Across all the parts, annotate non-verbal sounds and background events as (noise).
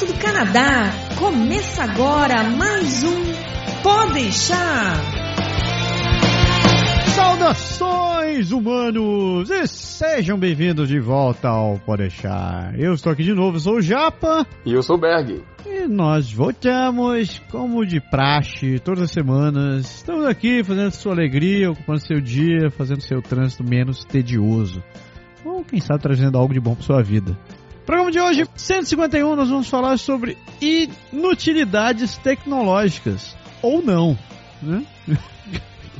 direto do Canadá. Começa agora mais um Pode deixar. Saudações humanos e sejam bem-vindos de volta ao Pode deixar. Eu estou aqui de novo, sou o Japa. E eu sou o Berg. E nós voltamos, como de praxe, todas as semanas. Estamos aqui fazendo sua alegria, ocupando seu dia, fazendo seu trânsito menos tedioso. Ou quem sabe trazendo algo de bom para sua vida. Programa de hoje, 151, nós vamos falar sobre inutilidades tecnológicas. Ou não, né?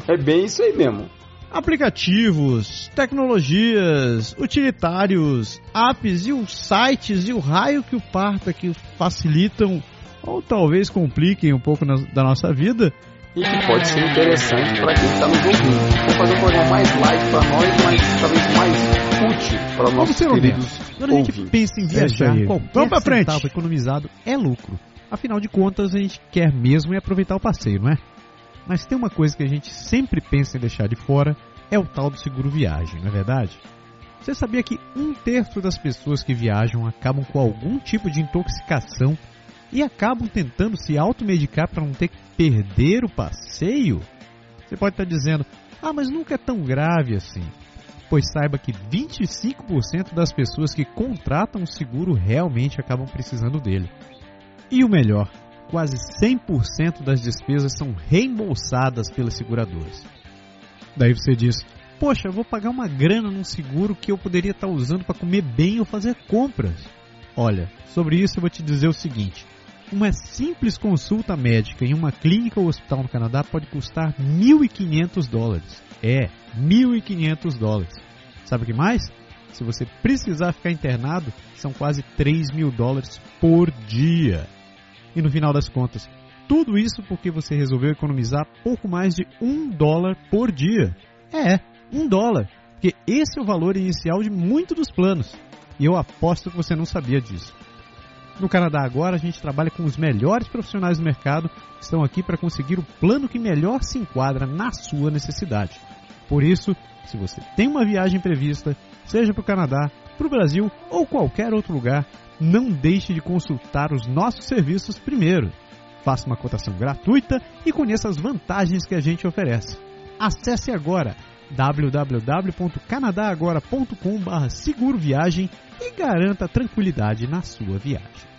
É bem isso aí mesmo. Aplicativos, tecnologias, utilitários, apps e os sites e o raio que o parta que facilitam ou talvez compliquem um pouco na, da nossa vida. E que pode ser interessante para quem está nos ouvindo. Vou fazer um programa mais light para nós, mas talvez mais útil para nossos queridos Quando a gente pensa em viajar, qualquer Vamos pra frente. centavo economizado é lucro. Afinal de contas, a gente quer mesmo é aproveitar o passeio, não é? Mas tem uma coisa que a gente sempre pensa em deixar de fora, é o tal do seguro viagem, não é verdade? Você sabia que um terço das pessoas que viajam acabam com algum tipo de intoxicação e acabam tentando se automedicar para não ter que perder o passeio? Você pode estar dizendo, ah, mas nunca é tão grave assim. Pois saiba que 25% das pessoas que contratam o seguro realmente acabam precisando dele. E o melhor, quase 100% das despesas são reembolsadas pelas seguradoras. Daí você diz: Poxa, eu vou pagar uma grana num seguro que eu poderia estar usando para comer bem ou fazer compras. Olha, sobre isso eu vou te dizer o seguinte: uma simples consulta médica em uma clínica ou hospital no Canadá pode custar 1.500 dólares. É, 1.500 dólares. Sabe o que mais? Se você precisar ficar internado, são quase 3 mil dólares por dia. E no final das contas, tudo isso porque você resolveu economizar pouco mais de um dólar por dia. É, um dólar. Porque esse é o valor inicial de muitos dos planos. E eu aposto que você não sabia disso. No Canadá agora, a gente trabalha com os melhores profissionais do mercado que estão aqui para conseguir o plano que melhor se enquadra na sua necessidade. Por isso, se você tem uma viagem prevista, seja para o Canadá, para o Brasil ou qualquer outro lugar, não deixe de consultar os nossos serviços primeiro. Faça uma cotação gratuita e conheça as vantagens que a gente oferece. Acesse agora www.canadagora.com.br seguro viagem e garanta tranquilidade na sua viagem.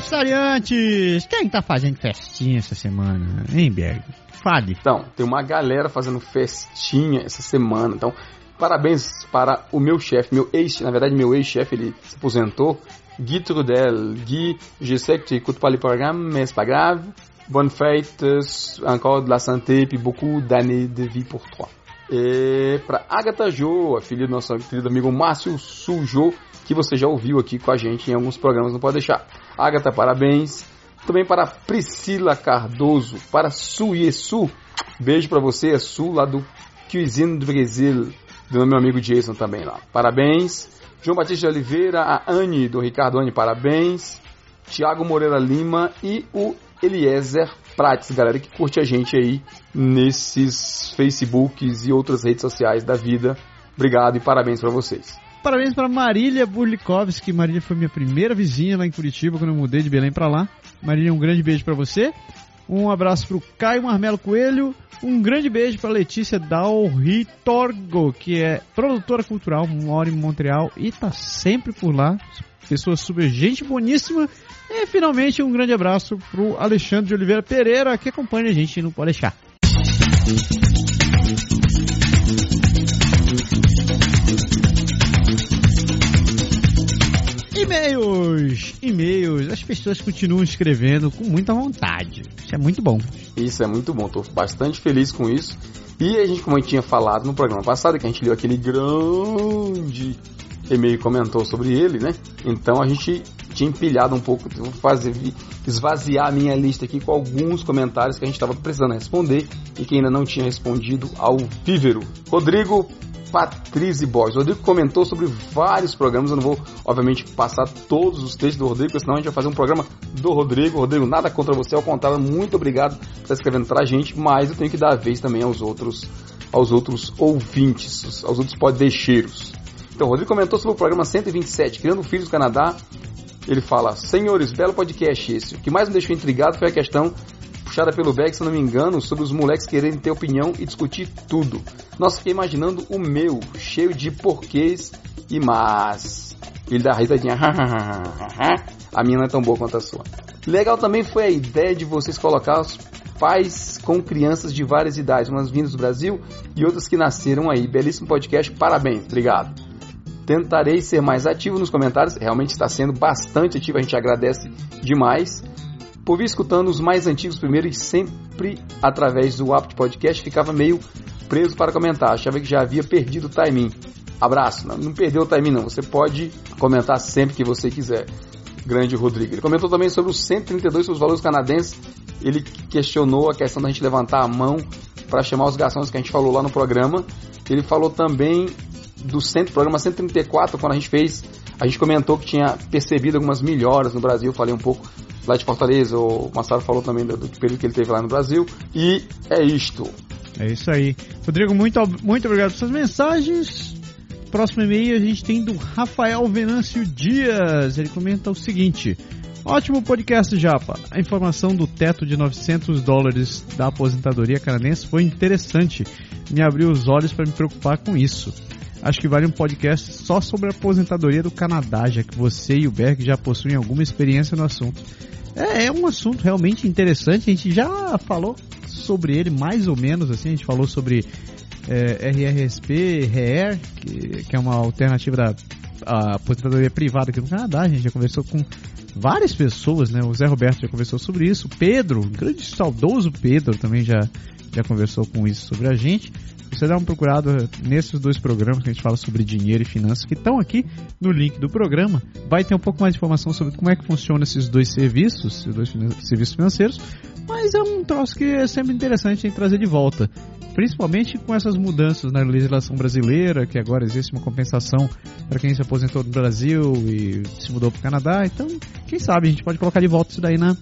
Aniversariantes! Quem tá fazendo festinha essa semana, hein, Berg? Fale. Então, tem uma galera fazendo festinha essa semana. Então, parabéns para o meu chefe, meu ex, na verdade, meu ex-chefe, ele se aposentou. Guy Trudel. Guy, je sais que tu écoutes pas le programme, mais pas grave. Bonne fête, encore de la santé, puis beaucoup d'années de vie pour toi. E para Agatha Jo, a filha do nosso querido amigo Márcio Sujo, que você já ouviu aqui com a gente em alguns programas, não pode deixar. Agatha, parabéns. Também para Priscila Cardoso, para Suiesu, beijo para você, é Su, lá do Cuisine do Brasil, do meu amigo Jason também lá. Parabéns. João Batista de Oliveira, a Anne do Ricardo Anne, parabéns. Tiago Moreira Lima e o Eliezer Prates, galera que curte a gente aí nesses Facebooks e outras redes sociais da vida. Obrigado e parabéns para vocês. Parabéns para Marília Burlikovski. Marília foi minha primeira vizinha lá em Curitiba quando eu mudei de Belém para lá. Marília, um grande beijo para você. Um abraço para o Caio Marmelo Coelho. Um grande beijo para Letícia Dalritorgo, que é produtora cultural, mora em Montreal e tá sempre por lá. Pessoa super gente boníssima. E finalmente um grande abraço pro Alexandre de Oliveira Pereira, que acompanha a gente no Pode deixar. E-mails, e-mails, as pessoas continuam escrevendo com muita vontade. Isso é muito bom. Isso é muito bom, tô bastante feliz com isso. E a gente, como gente tinha falado no programa passado, que a gente leu aquele grande e-mail comentou sobre ele, né? Então a gente tinha empilhado um pouco, vou fazer, esvaziar a minha lista aqui com alguns comentários que a gente estava precisando responder e que ainda não tinha respondido ao vívero. Rodrigo Patrícia Borges. O Rodrigo comentou sobre vários programas. Eu não vou, obviamente, passar todos os textos do Rodrigo, senão a gente vai fazer um programa do Rodrigo. Rodrigo, nada contra você, ao contrário, muito obrigado por estar escrevendo pra gente, mas eu tenho que dar a vez também aos outros aos outros ouvintes, aos outros podeixeiros. Então, o Rodrigo comentou sobre o programa 127, Criando Filhos do Canadá. Ele fala: Senhores, belo podcast esse. O que mais me deixou intrigado foi a questão puxada pelo Beck, se não me engano, sobre os moleques quererem ter opinião e discutir tudo. Nossa, fiquei imaginando o meu, cheio de porquês e mas. Ele dá risadinha. a minha não é tão boa quanto a sua. Legal também foi a ideia de vocês colocar os pais com crianças de várias idades, umas vindas do Brasil e outras que nasceram aí. Belíssimo podcast, parabéns, obrigado. Tentarei ser mais ativo nos comentários, realmente está sendo bastante ativo, a gente agradece demais. Por vir escutando os mais antigos primeiro e sempre através do app de podcast ficava meio preso para comentar, achava que já havia perdido o timing. Abraço, não, não perdeu o timing não, você pode comentar sempre que você quiser. Grande Rodrigo. Ele comentou também sobre os 132 sobre os valores canadenses. Ele questionou a questão da gente levantar a mão para chamar os garçons que a gente falou lá no programa. Ele falou também do centro, programa 134, quando a gente fez, a gente comentou que tinha percebido algumas melhoras no Brasil. Falei um pouco lá de Fortaleza, o Massaro falou também do, do período que ele teve lá no Brasil. E é isto. É isso aí. Rodrigo, muito, muito obrigado suas mensagens. Próximo e-mail a gente tem do Rafael Venâncio Dias. Ele comenta o seguinte: Ótimo podcast, Japa. A informação do teto de 900 dólares da aposentadoria canadense foi interessante. Me abriu os olhos para me preocupar com isso. Acho que vale um podcast só sobre a aposentadoria do Canadá, já que você e o Berg já possuem alguma experiência no assunto. É, é um assunto realmente interessante. A gente já falou sobre ele mais ou menos assim. A gente falou sobre é, RRSP, RER, que, que, é uma alternativa da aposentadoria privada aqui no Canadá. A gente já conversou com várias pessoas, né? O Zé Roberto já conversou sobre isso. O Pedro, o grande saudoso Pedro, também já, já conversou com isso sobre a gente. Você dá uma procurada nesses dois programas que a gente fala sobre dinheiro e finanças que estão aqui no link do programa. Vai ter um pouco mais de informação sobre como é que funciona esses dois serviços, esses dois serviços financeiros. Mas é um troço que é sempre interessante em trazer de volta. Principalmente com essas mudanças na legislação brasileira, que agora existe uma compensação para quem se aposentou no Brasil e se mudou para o Canadá. Então, quem sabe a gente pode colocar de volta isso daí na,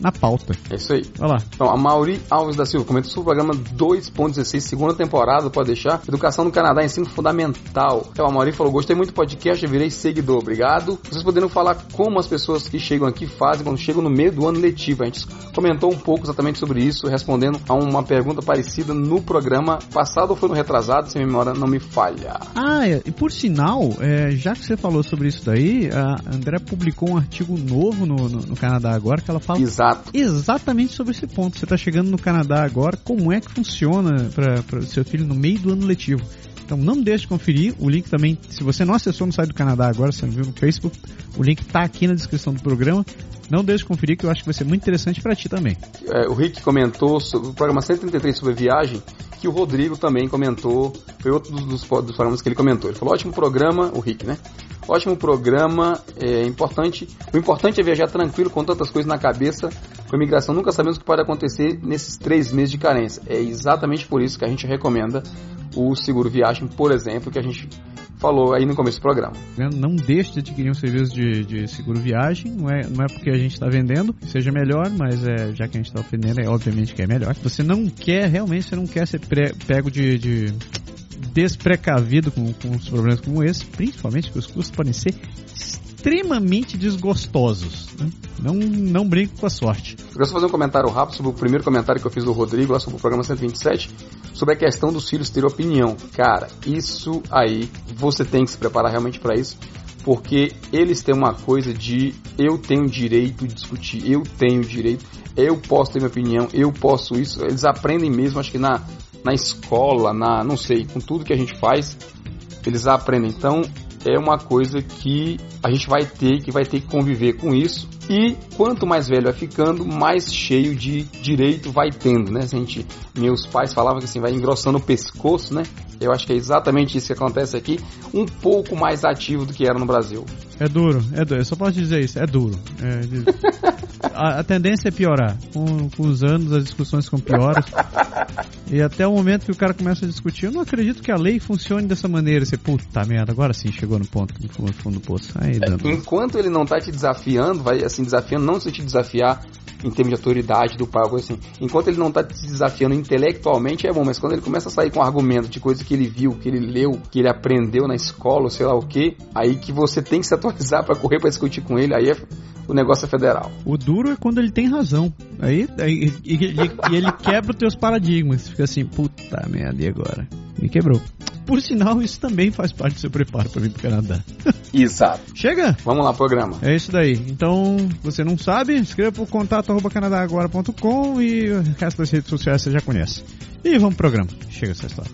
na pauta. É isso aí. Olha lá. Então, a Mauri Alves da Silva comenta sobre o programa 2.16, segunda temporada, pode deixar. Educação no Canadá, ensino fundamental. Então, a Mauri falou: gostei muito do podcast, eu virei seguidor. Obrigado. Vocês poderiam falar como as pessoas que chegam aqui fazem quando chegam no meio do ano letivo. A gente comentou um pouco exatamente sobre isso, respondendo a uma pergunta parecida no programa passado ou foi no retrasado, se a memória não me falha. Ah, é, e por sinal, é, já que você falou sobre isso daí, a André publicou um artigo novo no, no, no Canadá agora que ela fala Exato Exato. Exatamente sobre esse ponto. Você está chegando no Canadá agora, como é que funciona para seu filho no meio do ano letivo? Então não deixe de conferir. O link também, se você não acessou no site do Canadá agora, você não viu no Facebook, o link está aqui na descrição do programa. Não deixe de conferir que eu acho que vai ser muito interessante para ti também. É, o Rick comentou sobre o programa 133 sobre viagem, que o Rodrigo também comentou, foi outro dos, dos, dos programas que ele comentou. Ele falou, ótimo programa, o Rick, né? Ótimo programa, é importante. O importante é viajar tranquilo com tantas coisas na cabeça. Com a imigração nunca sabemos o que pode acontecer nesses três meses de carência. É exatamente por isso que a gente recomenda o seguro viagem, por exemplo, que a gente falou aí no começo do programa. Não deixe de adquirir um serviço de, de seguro viagem, não é, não é porque a gente está vendendo que seja melhor, mas é, já que a gente está oferecendo, é obviamente que é melhor. Você não quer, realmente, você não quer ser pego de, de desprecavido com, com os problemas como esse, principalmente porque os custos podem ser extremamente desgostosos. Né? Não, não brinco com a sorte. Eu quero só fazer um comentário rápido sobre o primeiro comentário que eu fiz do Rodrigo lá sobre o programa 127, sobre a questão dos filhos ter opinião. Cara, isso aí, você tem que se preparar realmente para isso, porque eles têm uma coisa de eu tenho direito de discutir, eu tenho direito, eu posso ter minha opinião, eu posso isso. Eles aprendem mesmo, acho que na, na escola, na não sei, com tudo que a gente faz, eles aprendem. Então, é uma coisa que a gente vai ter que vai ter que conviver com isso. E quanto mais velho vai ficando, mais cheio de direito vai tendo, né? A gente, meus pais falavam que assim vai engrossando o pescoço, né? Eu acho que é exatamente isso que acontece aqui, um pouco mais ativo do que era no Brasil. É duro, é duro. Eu só posso dizer isso, é duro. É, (laughs) a, a, tendência é piorar. Com, com os anos as discussões ficam piores. e até o momento que o cara começa a discutir, eu não acredito que a lei funcione dessa maneira. Você, puta merda, agora sim chegou no ponto, no fundo do poço. Aí, é, enquanto ele não tá te desafiando, vai assim assim, desafiando, não se te desafiar em termos de autoridade do pai, assim. Enquanto ele não tá te desafiando intelectualmente, é bom, mas quando ele começa a sair com argumento de coisa que ele viu, que ele leu, que ele aprendeu na escola, sei lá o que, aí que você tem que se atualizar para correr para discutir com ele, aí é, o negócio é federal. O duro é quando ele tem razão. Aí, aí e, e, e ele quebra os teus paradigmas. Fica assim, puta merda, e agora? Me quebrou. Por sinal, isso também faz parte do seu preparo para vir pro Canadá. (laughs) Exato. Chega? Vamos lá, programa. É isso daí. Então, você não sabe? Escreva pro contato arroba canadagora.com e o resto das redes sociais você já conhece. E vamos pro programa. Chega essa história.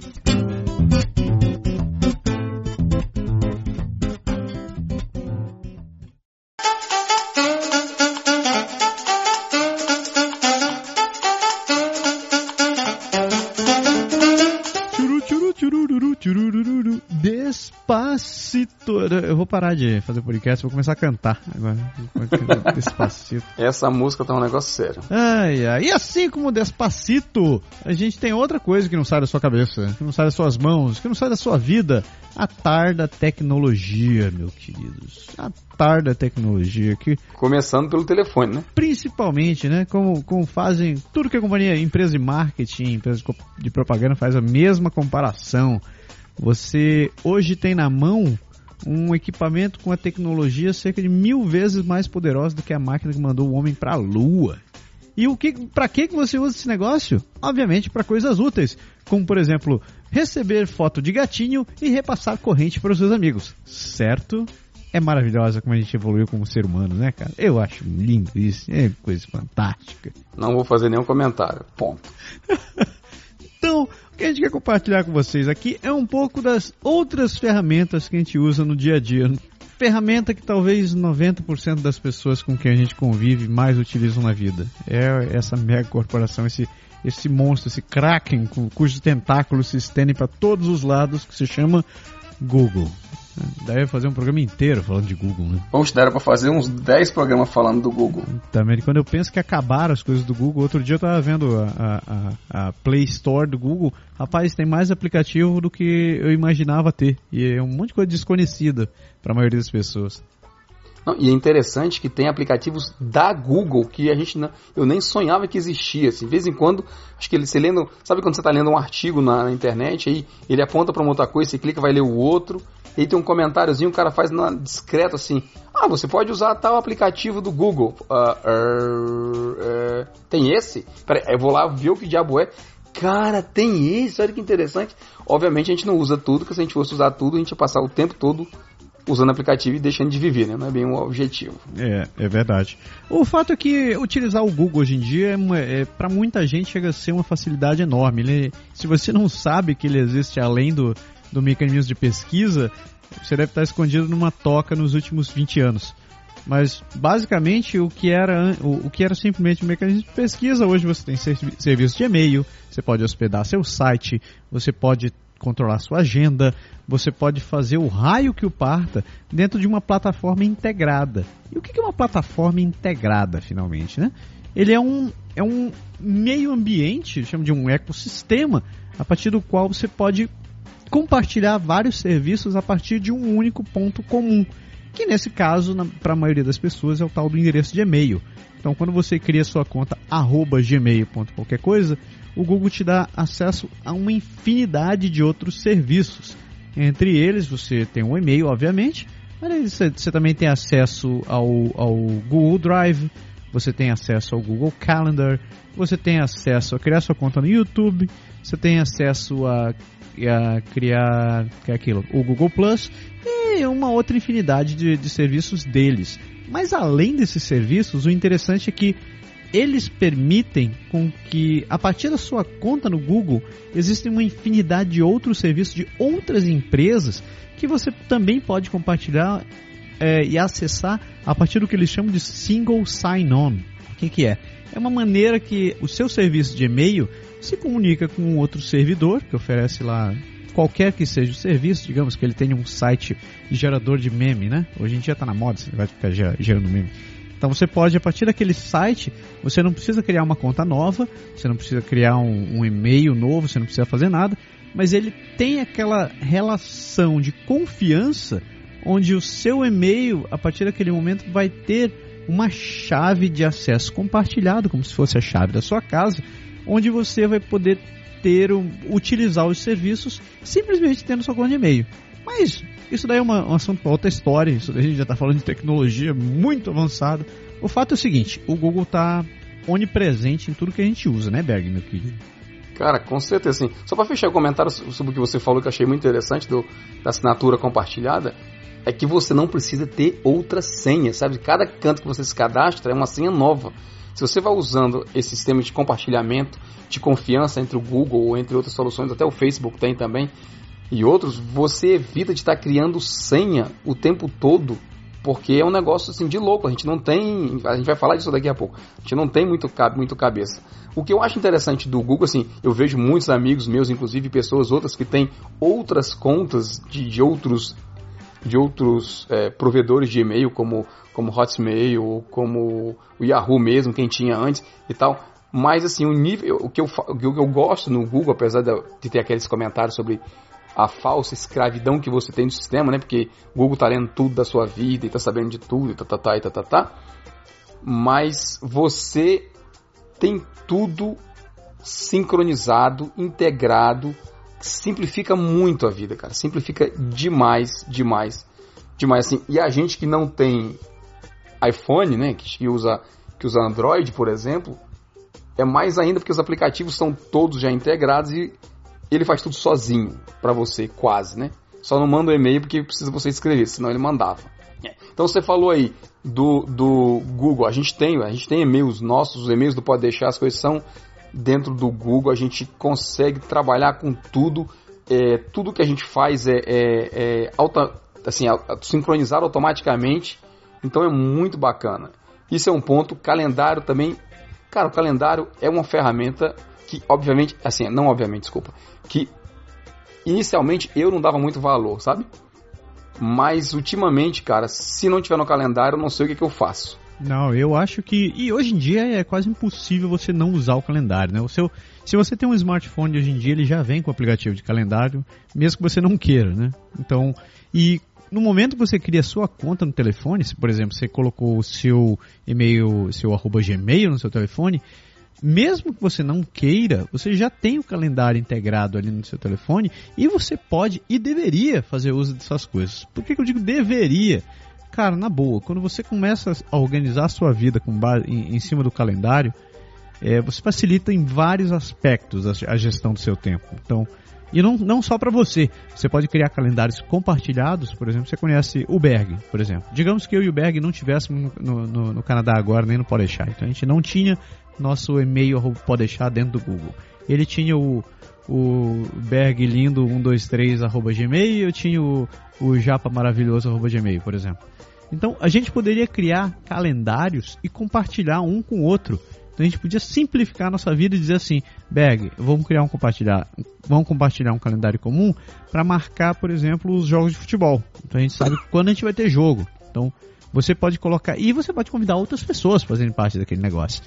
Despacito. Eu vou parar de fazer podcast, vou começar a cantar agora. (laughs) Despacito. Essa música tá um negócio sério. Ai, ai. E assim como Despacito, a gente tem outra coisa que não sai da sua cabeça, que não sai das suas mãos, que não sai da sua vida. A tarda tecnologia, meus queridos. A tarda tecnologia que Começando pelo telefone, né? principalmente, né, como, como fazem tudo que a companhia, empresa de marketing, empresa de propaganda faz a mesma comparação. Você hoje tem na mão um equipamento com a tecnologia cerca de mil vezes mais poderosa do que a máquina que mandou o homem para a Lua. E o que, para que você usa esse negócio? Obviamente para coisas úteis, como por exemplo receber foto de gatinho e repassar corrente para os seus amigos, certo? É maravilhosa como a gente evoluiu como ser humano, né, cara? Eu acho lindo isso, é coisa fantástica. Não vou fazer nenhum comentário. Ponto. (laughs) Então, o que a gente quer compartilhar com vocês aqui é um pouco das outras ferramentas que a gente usa no dia a dia. Ferramenta que talvez 90% das pessoas com quem a gente convive mais utilizam na vida. É essa mega corporação, esse, esse monstro, esse kraken cu- cujos tentáculos se estendem para todos os lados, que se chama Google. Daí eu fazer um programa inteiro falando de Google, né? Vamos dar para fazer uns 10 programas falando do Google. Também, quando eu penso que acabaram as coisas do Google, outro dia eu tava vendo a, a, a- Play Store do Google, rapaz, tem mais aplicativo do que eu imaginava ter. E é um monte de coisa desconhecida para a maioria das pessoas. Não, e é interessante que tem aplicativos da Google que a gente não, eu nem sonhava que existia. Assim, de vez em quando, acho que ele, você lendo, sabe quando você está lendo um artigo na, na internet, aí ele aponta para uma outra coisa, você clica, vai ler o outro, e tem um comentáriozinho, o cara faz na, discreto assim: Ah, você pode usar tal aplicativo do Google. Ah, er, é, tem esse? Peraí, eu vou lá ver o que diabo é. Cara, tem esse, olha que interessante. Obviamente a gente não usa tudo, porque se a gente fosse usar tudo, a gente ia passar o tempo todo usando aplicativo e deixando de viver, né? Não é bem o objetivo. É, é verdade. O fato é que utilizar o Google hoje em dia, é, é, para muita gente, chega a ser uma facilidade enorme. Ele- se você não sabe que ele existe além do, do mecanismo de pesquisa, você deve estar escondido numa toca nos últimos 20 anos. Mas basicamente o que era o, o que era simplesmente um mecanismo de pesquisa, hoje você tem servi- serviço de e-mail, você pode hospedar seu site, você pode controlar sua agenda, você pode fazer o raio que o parta dentro de uma plataforma integrada. E o que é uma plataforma integrada, finalmente, né? Ele é um, é um meio ambiente, chama de um ecossistema, a partir do qual você pode compartilhar vários serviços a partir de um único ponto comum, que nesse caso, para a maioria das pessoas, é o tal do endereço de e-mail. Então, quando você cria sua conta arroba gmail. qualquer coisa, o Google te dá acesso a uma infinidade de outros serviços. Entre eles, você tem um e-mail, obviamente, mas você, você também tem acesso ao, ao Google Drive, você tem acesso ao Google Calendar, você tem acesso a criar sua conta no YouTube, você tem acesso a, a criar que é aquilo, o Google Plus e uma outra infinidade de, de serviços deles. Mas além desses serviços, o interessante é que eles permitem com que, a partir da sua conta no Google, existem uma infinidade de outros serviços de outras empresas que você também pode compartilhar é, e acessar a partir do que eles chamam de single sign-on. O que, que é? É uma maneira que o seu serviço de e-mail se comunica com outro servidor que oferece lá qualquer que seja o serviço, digamos que ele tenha um site gerador de meme, né? Hoje em dia está na moda, você vai ficar gera- gerando meme. Então você pode, a partir daquele site, você não precisa criar uma conta nova, você não precisa criar um, um e-mail novo, você não precisa fazer nada, mas ele tem aquela relação de confiança onde o seu e-mail, a partir daquele momento, vai ter uma chave de acesso compartilhado, como se fosse a chave da sua casa, onde você vai poder ter utilizar os serviços simplesmente tendo sua conta de e-mail. Mas isso daí é uma, um assunto para outra história. Isso daí a gente já está falando de tecnologia muito avançada. O fato é o seguinte: o Google está onipresente em tudo que a gente usa, né, Berg, meu querido? Cara, com certeza sim. Só para fechar o comentário sobre o que você falou que eu achei muito interessante do, da assinatura compartilhada, é que você não precisa ter outra senha, sabe? Cada canto que você se cadastra é uma senha nova. Se você vai usando esse sistema de compartilhamento de confiança entre o Google ou entre outras soluções, até o Facebook tem também, e outros, você evita de estar criando senha o tempo todo, porque é um negócio assim de louco. A gente não tem, a gente vai falar disso daqui a pouco. A gente não tem muito, muito cabeça. O que eu acho interessante do Google, assim, eu vejo muitos amigos meus, inclusive pessoas outras que têm outras contas de, de outros de outros é, provedores de e-mail como como Hotmail, como o Yahoo mesmo, quem tinha antes e tal. Mas assim, o nível, o que eu, o que eu gosto no Google, apesar de, de ter aqueles comentários sobre a falsa escravidão que você tem no sistema, né? Porque o Google tá lendo tudo da sua vida e tá sabendo de tudo e tá, tá, tá, e tá, tá, tá. Mas você tem tudo sincronizado, integrado, simplifica muito a vida, cara. Simplifica demais, demais, demais assim. E a gente que não tem iPhone, né, que usa que usa Android, por exemplo, é mais ainda porque os aplicativos são todos já integrados e ele faz tudo sozinho para você, quase, né? Só não manda o um e-mail porque precisa você escrever, senão ele mandava. É. Então você falou aí do, do Google, a gente tem, a gente tem e-mails nossos, os e-mails do Pode Deixar, as coisas são dentro do Google, a gente consegue trabalhar com tudo, é, tudo que a gente faz é, é, é assim, sincronizado automaticamente, então é muito bacana. Isso é um ponto, calendário também, cara, o calendário é uma ferramenta que obviamente, assim, não obviamente, desculpa, que inicialmente eu não dava muito valor, sabe? Mas ultimamente, cara, se não tiver no calendário, eu não sei o que, que eu faço. Não, eu acho que. E hoje em dia é quase impossível você não usar o calendário, né? O seu, se você tem um smartphone hoje em dia, ele já vem com o aplicativo de calendário, mesmo que você não queira, né? Então, e no momento que você cria sua conta no telefone, se por exemplo você colocou o seu e-mail, seu arroba gmail no seu telefone, mesmo que você não queira, você já tem o calendário integrado ali no seu telefone e você pode e deveria fazer uso dessas coisas. Por que, que eu digo deveria? Cara, na boa, quando você começa a organizar a sua vida com base, em, em cima do calendário, é, você facilita em vários aspectos a, a, gestão do seu tempo. Então, e não, não só para você. Você pode criar calendários compartilhados, por exemplo, você conhece o Berg, por exemplo. Digamos que eu e o Berg não estivéssemos no, no, no, Canadá agora, nem no Podeixar. Então a gente não tinha nosso e-mail pode deixar dentro do Google. Ele tinha o, o Berg lindo 123 arroba gmail, eu tinha o, o japa maravilhoso arroba gmail, por exemplo. Então a gente poderia criar calendários e compartilhar um com o outro. Então a gente podia simplificar a nossa vida e dizer assim, Berg, vamos criar um compartilhar, vamos compartilhar um calendário comum para marcar, por exemplo, os jogos de futebol. Então a gente sabe quando a gente vai ter jogo. Então você pode colocar e você pode convidar outras pessoas para fazerem parte daquele negócio.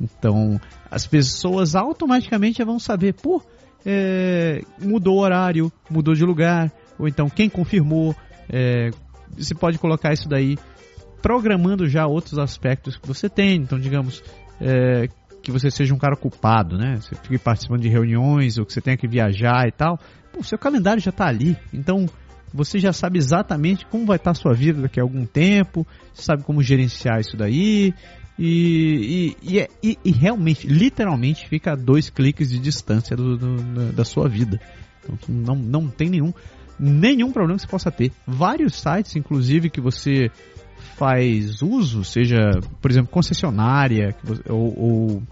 Então, as pessoas automaticamente vão saber, pô, é, mudou o horário, mudou de lugar, ou então quem confirmou. É, você pode colocar isso daí programando já outros aspectos que você tem. Então, digamos, é, que você seja um cara ocupado, né? Você fique participando de reuniões ou que você tenha que viajar e tal. O seu calendário já está ali. Então, você já sabe exatamente como vai estar a sua vida daqui a algum tempo, sabe como gerenciar isso daí, e, e, é, e, e, realmente, literalmente, fica a dois cliques de distância do, do, da sua vida. Então não, não tem nenhum, nenhum problema que você possa ter. Vários sites, inclusive, que você faz uso, seja, por exemplo, concessionária ou, ou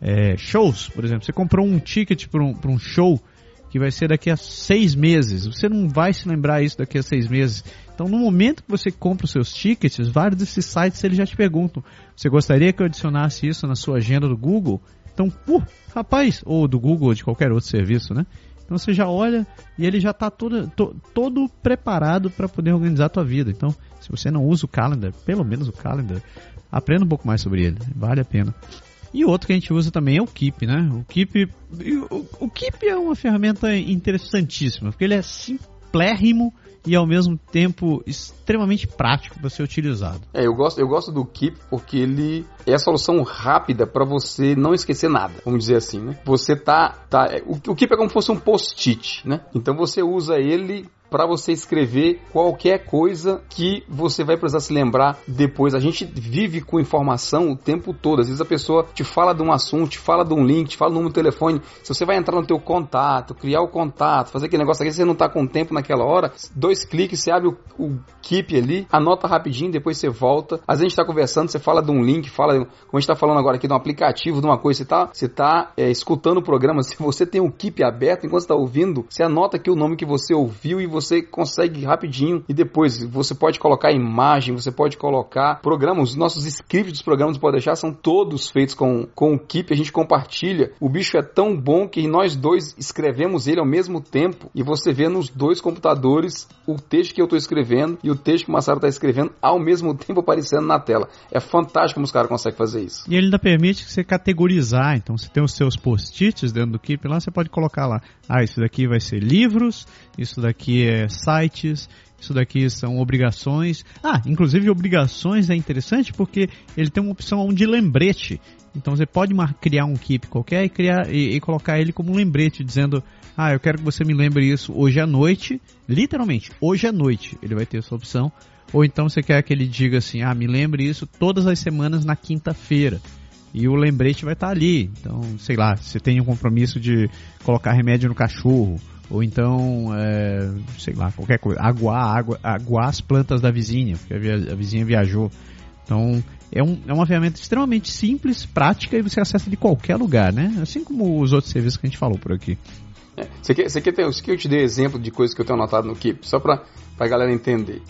é, shows, por exemplo. Você comprou um ticket para um, um show que vai ser daqui a seis meses. Você não vai se lembrar isso daqui a seis meses. Então, no momento que você compra os seus tickets, vários desses sites eles já te perguntam: você gostaria que eu adicionasse isso na sua agenda do Google? Então, uh, rapaz, ou do Google ou de qualquer outro serviço, né? Então você já olha e ele já está todo, to, todo preparado para poder organizar a tua vida. Então, se você não usa o Calendar, pelo menos o Calendar, aprenda um pouco mais sobre ele, vale a pena. E outro que a gente usa também é o Keep, né? O Keep, o, o Keep é uma ferramenta interessantíssima, porque ele é simplérrimo e ao mesmo tempo extremamente prático para ser utilizado. É, eu gosto, eu gosto do Keep porque ele é a solução rápida para você não esquecer nada, vamos dizer assim, né? Você tá, tá o, o Keep é como se fosse um post-it, né? Então você usa ele para você escrever qualquer coisa que você vai precisar se lembrar depois. A gente vive com informação o tempo todo. Às vezes a pessoa te fala de um assunto, te fala de um link, te fala de telefone. Se você vai entrar no teu contato, criar o contato, fazer aquele negócio aqui, você não está com tempo naquela hora, dois cliques, você abre o, o Keep ali, anota rapidinho, depois você volta. Às vezes a gente está conversando, você fala de um link, fala, como a gente está falando agora aqui de um aplicativo, de uma coisa, você está você tá, é, escutando o programa, (laughs) se você tem o Keep aberto, enquanto está ouvindo, você anota aqui o nome que você ouviu e você consegue rapidinho e depois você pode colocar imagem, você pode colocar programas, os nossos scripts dos programas pode deixar são todos feitos com, com o Keep, a gente compartilha. O bicho é tão bom que nós dois escrevemos ele ao mesmo tempo e você vê nos dois computadores o texto que eu estou escrevendo e o texto que o Massaro está escrevendo ao mesmo tempo aparecendo na tela. É fantástico como os caras conseguem fazer isso. E ele ainda permite você categorizar, então você tem os seus post-its dentro do Keep, lá você pode colocar lá, ah, isso daqui vai ser livros, isso daqui é sites, isso daqui são obrigações. Ah, inclusive obrigações é interessante porque ele tem uma opção de lembrete. Então você pode criar um keep qualquer e, criar, e, e, colocar ele como lembrete, dizendo: Ah, eu quero que você me lembre isso hoje à noite. Literalmente, hoje à noite ele vai ter essa opção. Ou então você quer que ele diga assim: Ah, me lembre isso todas as semanas na quinta-feira. E o lembrete vai estar ali. Então, sei lá, você tem um compromisso de colocar remédio no cachorro ou então, é, sei lá, qualquer coisa, aguar, água, aguar as plantas da vizinha, porque a, vizinha viajou. Então, é, um, é uma ferramenta extremamente simples, prática e você acessa de qualquer lugar, né? Assim como os outros serviços que a gente falou por aqui. É, você, quer, você quer ter, eu te dê exemplo de coisas que eu tenho anotado no Keep? Só para a galera entender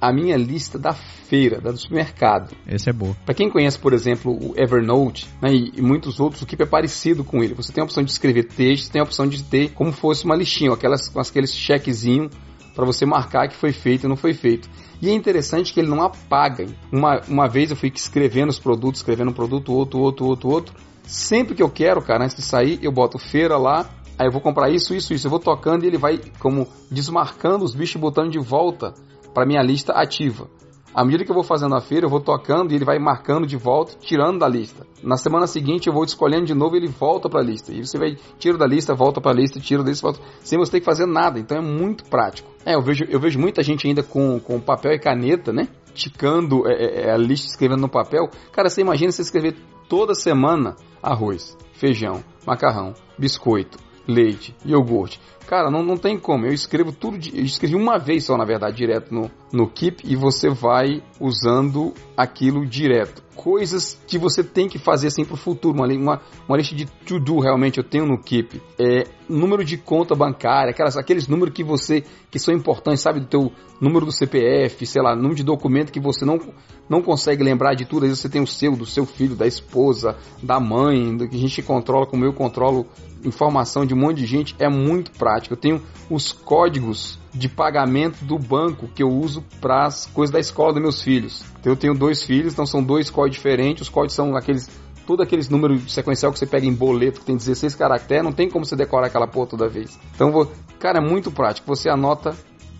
a minha lista da feira, da do supermercado. Esse é bom. Para quem conhece, por exemplo, o Evernote né, e, e, muitos outros, o Keep é parecido com ele. Você tem a opção de escrever texto, tem a opção de ter como fosse uma listinha, aquelas, com aqueles chequezinhos para você marcar que foi feito e não foi feito. E é interessante que ele não apaga. Uma, uma vez eu fui escrevendo os produtos, escrevendo um produto, outro, outro, outro, outro. Sempre que eu quero, cara, antes de sair, eu boto feira lá, aí eu vou comprar isso, isso, isso. Eu vou tocando e ele vai como desmarcando os bichos e botando de volta para minha lista ativa. À medida que eu vou fazendo a feira, eu vou tocando e ele vai marcando de volta, tirando da lista. Na semana seguinte eu vou escolhendo de novo e ele volta para a lista. E você vai tira da lista, volta para a lista, tira da lista, volta, sem você ter que fazer nada. Então é muito prático. É, eu vejo, eu vejo muita gente ainda com, com papel e caneta, né? Ticando é, é, é a lista, escrevendo no papel. Cara, você imagina você escrever toda semana arroz, feijão, macarrão, biscoito, leite, iogurte. Cara, não, não tem como. Eu escrevo tudo. De, eu escrevi uma vez só, na verdade, direto no, no Keep e você vai usando aquilo direto. Coisas que você tem que fazer assim pro futuro. Uma, uma, uma lista de to-do realmente eu tenho no Keep. É número de conta bancária, aquelas, aqueles números que você que são importantes, sabe? Do teu número do CPF, sei lá, número de documento que você não, não consegue lembrar de tudo. Às vezes você tem o seu, do seu filho, da esposa, da mãe, do que a gente controla, como eu controlo informação de um monte de gente. É muito prático. Eu tenho os códigos de pagamento do banco que eu uso para as coisas da escola dos meus filhos. Então eu tenho dois filhos, então são dois códigos diferentes. Os códigos são aqueles todo aqueles números sequencial que você pega em boleto que tem 16 caracteres, não tem como você decorar aquela porra toda vez. Então, vou, cara, é muito prático. Você anota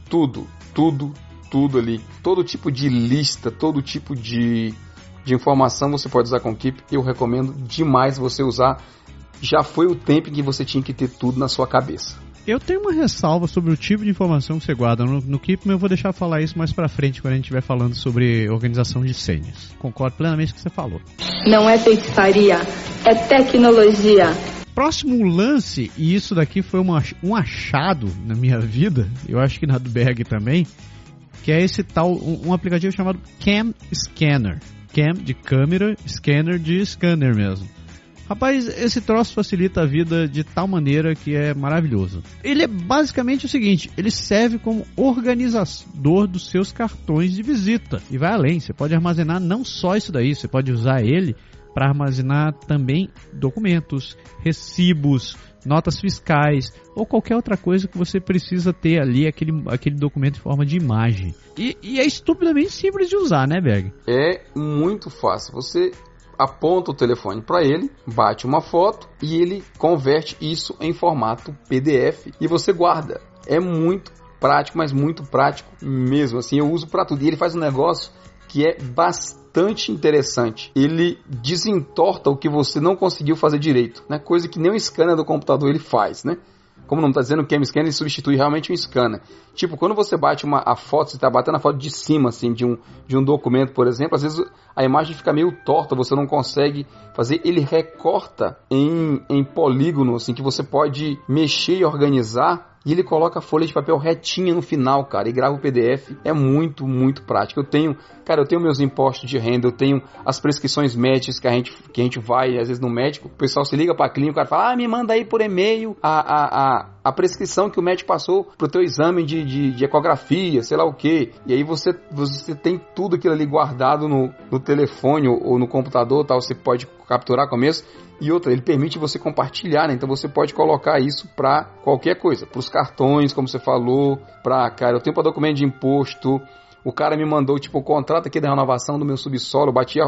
tudo, tudo, tudo ali. Todo tipo de lista, todo tipo de, de informação você pode usar com o Keep. Eu recomendo demais você usar. Já foi o tempo em que você tinha que ter tudo na sua cabeça. Eu tenho uma ressalva sobre o tipo de informação que você guarda no, no Keep, mas eu vou deixar falar isso mais pra frente quando a gente estiver falando sobre organização de senhas. Concordo plenamente com o que você falou. Não é feitiçaria, é tecnologia. Próximo lance, e isso daqui foi uma, um achado na minha vida, eu acho que na do Berg também, que é esse tal, um, um aplicativo chamado Cam Scanner. Cam de câmera, scanner de scanner mesmo. Rapaz, esse troço facilita a vida de tal maneira que é maravilhoso. Ele é basicamente o seguinte: ele serve como organizador dos seus cartões de visita. E vai além, você pode armazenar não só isso daí, você pode usar ele para armazenar também documentos, recibos, notas fiscais ou qualquer outra coisa que você precisa ter ali, aquele, aquele documento em forma de imagem. E, e é estupidamente simples de usar, né, Berg? É muito fácil. Você aponta o telefone para ele, bate uma foto e ele converte isso em formato PDF e você guarda. É muito prático, mas muito prático mesmo. Assim, eu uso para tudo. E ele faz um negócio que é bastante interessante. Ele desentorta o que você não conseguiu fazer direito, né? Coisa que nem o scanner do computador ele faz, né? Como não está dizendo, o Cam Scanner ele substitui realmente um scanner. Tipo, quando você bate uma, a foto, você está batendo a foto de cima, assim, de um, de um documento, por exemplo, às vezes a imagem fica meio torta, você não consegue fazer. Ele recorta em, em polígono, assim, que você pode mexer e organizar e ele coloca a folha de papel retinha no final, cara, e grava o PDF. É muito, muito prático. Eu tenho, cara, eu tenho meus impostos de renda, eu tenho as prescrições médicas que a gente, que a gente vai, às vezes, no médico. O pessoal se liga pra clínica, o cara fala, ah, me manda aí por e-mail a, a, a, a prescrição que o médico passou pro teu exame de, de, de ecografia, sei lá o que. E aí você, você tem tudo aquilo ali guardado no, no telefone ou, ou no computador, tal. Você pode capturar começo e outra, ele permite você compartilhar, né? Então você pode colocar isso para qualquer coisa, para os cartões, como você falou, para, cara, eu tenho para documento de imposto. O cara me mandou tipo o contrato aqui da renovação do meu subsolo, bati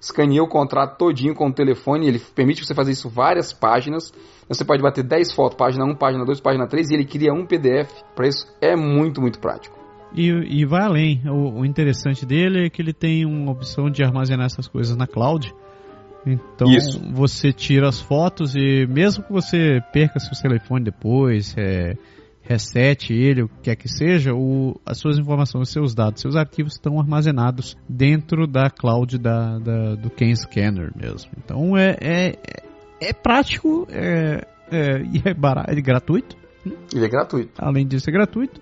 escaneei o contrato todinho com o telefone, ele permite você fazer isso várias páginas. Você pode bater 10 fotos, página 1, página 2, página 3 e ele cria um PDF. Para isso é muito, muito prático. E, e vai além. O, o interessante dele é que ele tem uma opção de armazenar essas coisas na cloud. Então Isso. você tira as fotos e mesmo que você perca seu telefone depois, é, resete ele, o que quer que seja, o, as suas informações, seus dados, seus arquivos estão armazenados dentro da cloud da, da do Ken Scanner mesmo. Então é, é, é prático é, é, e é, barato, é gratuito. Ele é gratuito. Além disso, é gratuito.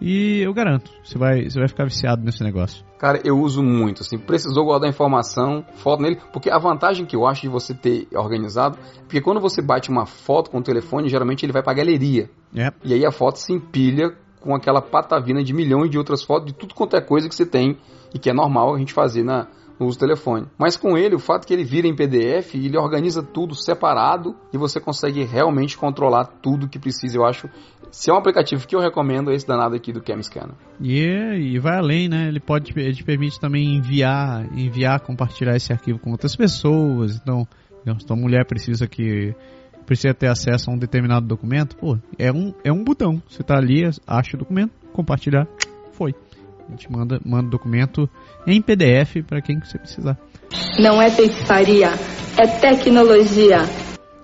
E eu garanto, você vai, você vai ficar viciado nesse negócio. Cara, eu uso muito, assim, precisou guardar informação, foto nele, porque a vantagem que eu acho de você ter organizado, porque quando você bate uma foto com o telefone, geralmente ele vai pra galeria. É. E aí a foto se empilha com aquela patavina de milhões de outras fotos de tudo quanto é coisa que você tem e que é normal a gente fazer na, no uso do telefone. Mas com ele, o fato que ele vira em PDF, ele organiza tudo separado e você consegue realmente controlar tudo que precisa. Eu acho, se é um aplicativo que eu recomendo, é esse danado aqui do Cam Scanner. E, e vai além, né? Ele pode, ele te permite também enviar, enviar, compartilhar esse arquivo com outras pessoas. Então, se tua mulher precisa que precisa ter acesso a um determinado documento, pô, é um, é um botão. Você tá ali, acha o documento, compartilhar, foi. A gente manda, manda o documento em PDF para quem você precisar. Não é feitiçaria, é tecnologia.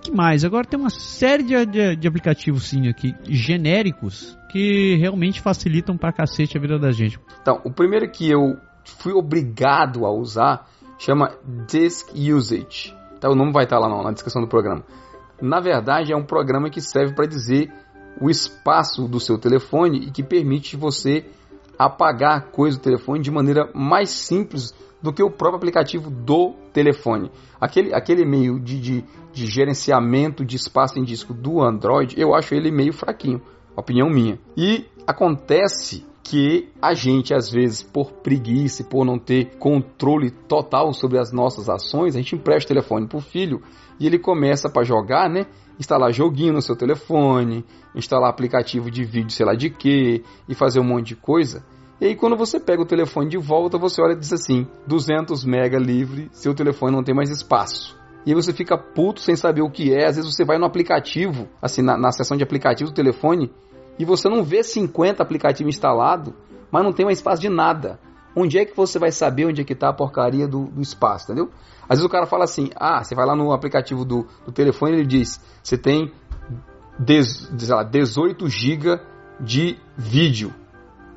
que mais? Agora tem uma série de, de, de, aplicativos sim aqui, genéricos, que realmente facilitam pra cacete a vida da gente. Então, o primeiro que eu fui obrigado a usar chama Disk Usage. Então, o nome vai estar lá na descrição do programa. Na verdade, é um programa que serve para dizer o espaço do seu telefone e que permite você apagar coisa do telefone de maneira mais simples do que o próprio aplicativo do telefone. Aquele, aquele meio de, de, de gerenciamento de espaço em disco do Android, eu acho ele meio fraquinho, opinião minha. E acontece que a gente, às vezes, por preguiça por não ter controle total sobre as nossas ações, a gente empresta o telefone para o filho e ele começa para jogar, né? Instalar joguinho no seu telefone, instalar aplicativo de vídeo, sei lá de quê, e fazer um monte de coisa. E aí quando você pega o telefone de volta, você olha e diz assim: 200 mega livre, seu telefone não tem mais espaço. E aí você fica puto sem saber o que é. Às vezes você vai no aplicativo, assim, na, na seção de aplicativos do telefone, e você não vê 50 aplicativos instalados, mas não tem mais espaço de nada. Onde é que você vai saber onde é que está a porcaria do, do, espaço, entendeu? Às vezes o cara fala assim, ah, você vai lá no aplicativo do, do telefone e ele diz, você tem des, lá, 18 GB de vídeo.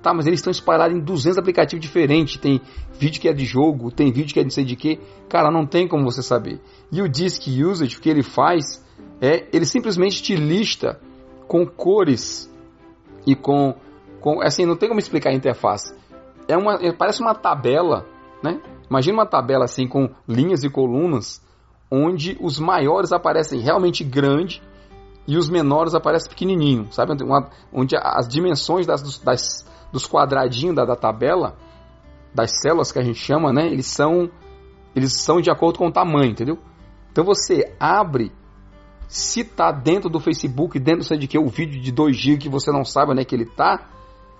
Tá, mas eles estão espalhados em 200 aplicativos diferentes. Tem vídeo que é de jogo, tem vídeo que é de sei de que. Cara, não tem como você saber. E o Disk Usage, o que ele faz é, ele simplesmente te lista com cores e com, com assim, não tem como explicar a interface. É uma, parece uma tabela, né? Imagina uma tabela assim com linhas e colunas, onde os maiores aparecem realmente grande e os menores aparecem pequenininho, sabe? Uma, onde as dimensões das, das, dos quadradinhos da, da tabela, das células que a gente chama, né? Eles são, eles são de acordo com o tamanho, entendeu? Então você abre, se tá dentro do Facebook, dentro de que o vídeo de 2 GB que você não sabe onde é que ele tá,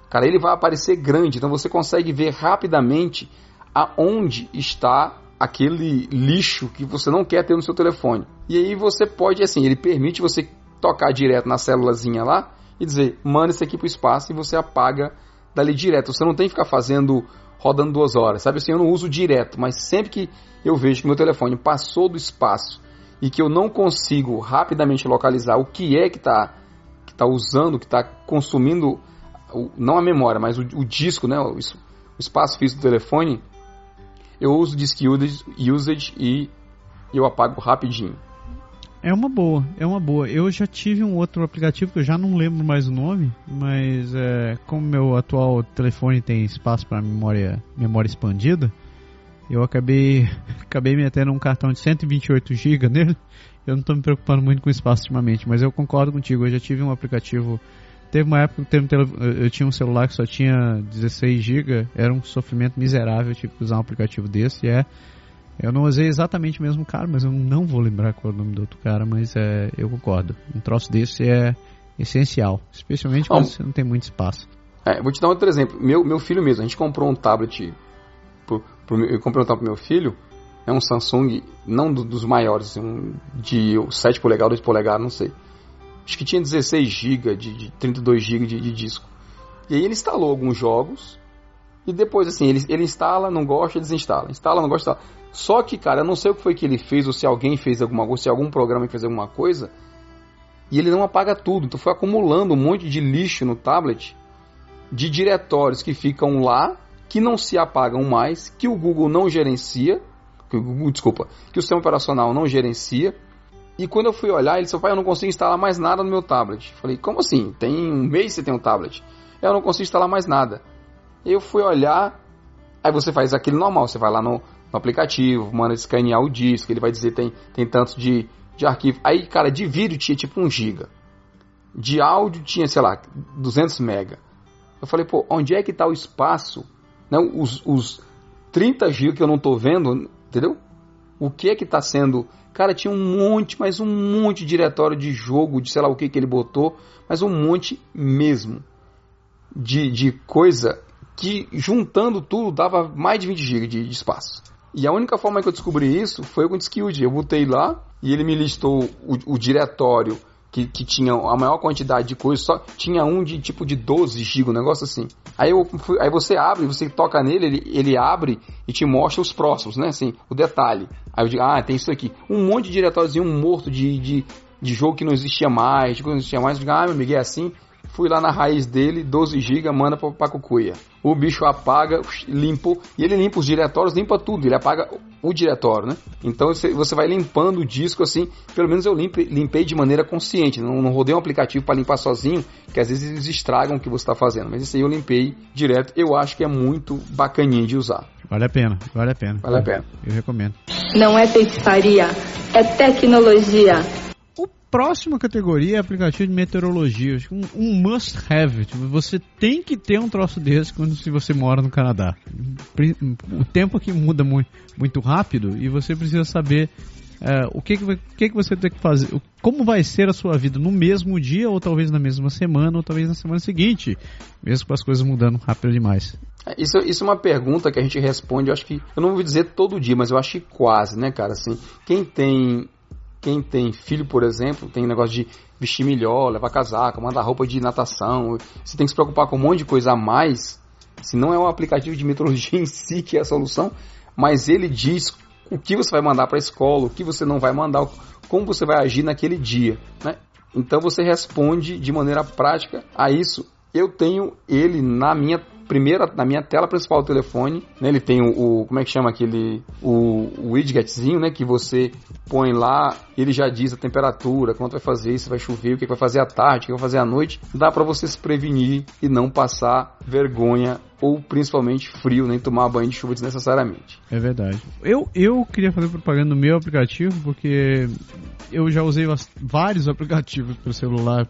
cara, ele vai aparecer grande. Então você consegue ver rapidamente aonde está aquele lixo que você não quer ter no seu telefone. E aí você pode, assim, ele permite você tocar direto na célulazinha lá e dizer, manda isso aqui para o espaço e você apaga dali direto. Você não tem que ficar fazendo, rodando duas horas, sabe assim, eu não uso direto, mas sempre que eu vejo que meu telefone passou do espaço e que eu não consigo rapidamente localizar o que é que está que tá usando, que está consumindo, não a memória, mas o, o disco, né, o, o, espaço físico do telefone, eu uso disk usage, usage e eu apago rapidinho. É uma boa, é uma boa. Eu já tive um outro aplicativo que eu já não lembro mais o nome, mas é, como meu atual telefone tem espaço para memória, memória expandida, eu acabei, (laughs) acabei metendo um cartão de 128 GB nele. Eu não estou me preocupando muito com espaço ultimamente, mas eu concordo contigo. Eu já tive um aplicativo. Teve uma época que eu tinha um celular que só tinha 16 GB, era um sofrimento miserável. Tive que usar um aplicativo desse. É, eu não usei exatamente o mesmo cara, mas eu não vou lembrar qual é o nome do outro cara, mas é, eu concordo. Um troço desse é essencial, especialmente quando você não tem muito espaço. É, vou te dar outro exemplo. Meu, meu filho mesmo, a gente comprou um tablet pro, pro, eu comprei um tablet pro meu filho, é um Samsung, não do, dos maiores, assim, um de 7 polegadas, 2 polegadas, não sei. Acho que tinha 16 GB, de, de 32 GB de, de, disco. E aí ele instalou alguns jogos, e depois assim, ele, ele instala, não gosta, desinstala. Instala, não gosta, instala. Só que, cara, eu não sei o que foi que ele fez, ou se alguém fez alguma coisa, se algum programa fez alguma coisa, e ele não apaga tudo. Então foi acumulando um monte de lixo no tablet, de diretórios que ficam lá, que não se apagam mais, que o Google não gerencia, que desculpa, que o sistema operacional não gerencia. E quando eu fui olhar, ele disse, pai, eu não consigo instalar mais nada no meu tablet. Falei, como assim? Tem um mês que você tem um tablet. Eu não consigo instalar mais nada. Eu fui olhar, aí você faz aquele normal, você vai lá no, no aplicativo, manda escanear o disco, ele vai dizer tem, tem tanto de, de arquivo. Aí, cara, de vídeo tinha tipo 1 giga. De áudio tinha, sei lá, 200 mega. Eu falei, pô, onde é que está o espaço né, os, os 30 GB que eu não estou vendo, entendeu? O que é que está sendo. Cara, tinha um monte, mas um monte de diretório de jogo, de sei lá o que que ele botou, mas um monte mesmo de, de coisa que juntando tudo dava mais de 20 GB de, de, espaço. E a única forma que eu descobri isso foi com o Discord. Eu botei lá e ele me listou o, o diretório que, que tinha a maior quantidade de coisas, só tinha um de tipo de 12 GB, um negócio assim. Aí, eu, aí você abre, você toca nele, ele, ele abre e te mostra os próximos, né? Assim, o detalhe. Aí eu digo, ah, tem isso aqui. Um monte de diretóriozinho morto de, de, de jogo que não existia mais, de coisa que não existia mais. Eu digo, ah, meu amigo, é assim. Fui lá na raiz dele, 12 GB, manda pra, pra cucuia. O bicho apaga, limpo, e ele limpa os diretórios, limpa tudo, ele apaga o diretório, né? Então você, vai limpando o disco assim, pelo menos eu limpe, limpei de maneira consciente, não, não rodei um aplicativo para limpar sozinho, que às vezes eles estragam o que você está fazendo, mas isso aí eu limpei direto, eu acho que é muito bacaninho de usar. Vale a pena, vale a pena. Vale a pena. Eu recomendo. Não é feitiçaria, é tecnologia próxima categoria é aplicativo de meteorologia. Um, um must have. Tipo, você tem que ter um troço desse quando se você mora no Canadá. O tempo aqui muda muito, muito rápido e você precisa saber é, o que, que, que, que você tem que fazer, como vai ser a sua vida no mesmo dia, ou talvez na mesma semana, ou talvez na semana seguinte, mesmo com as coisas mudando rápido demais. É, isso, isso é uma pergunta que a gente responde, eu acho que, eu não vou dizer todo dia, mas eu acho que quase, né, cara? Assim, quem tem quem tem filho, por exemplo, tem negócio de vestir melhor, levar casaco, mandar roupa de natação. Você tem que se preocupar com um monte de coisa a mais. Se não é um aplicativo de meteorologia (laughs) em si que é a solução, mas ele diz o que você vai mandar para a escola, o que você não vai mandar, como você vai agir naquele dia. Né? Então você responde de maneira prática a isso. Eu tenho ele na minha primeira, na minha tela principal do telefone, né, ele tem o, o, como é que chama aquele, o, o widgetzinho, né, que você põe lá, ele já diz a temperatura, quanto vai fazer, se vai chover, o que vai fazer à tarde, o que vai fazer à noite, dá para você se prevenir e não passar vergonha ou principalmente frio, nem tomar banho de chuva desnecessariamente. É verdade. Eu, eu queria fazer propaganda no meu aplicativo, porque eu já usei vários (laughs) aplicativos para celular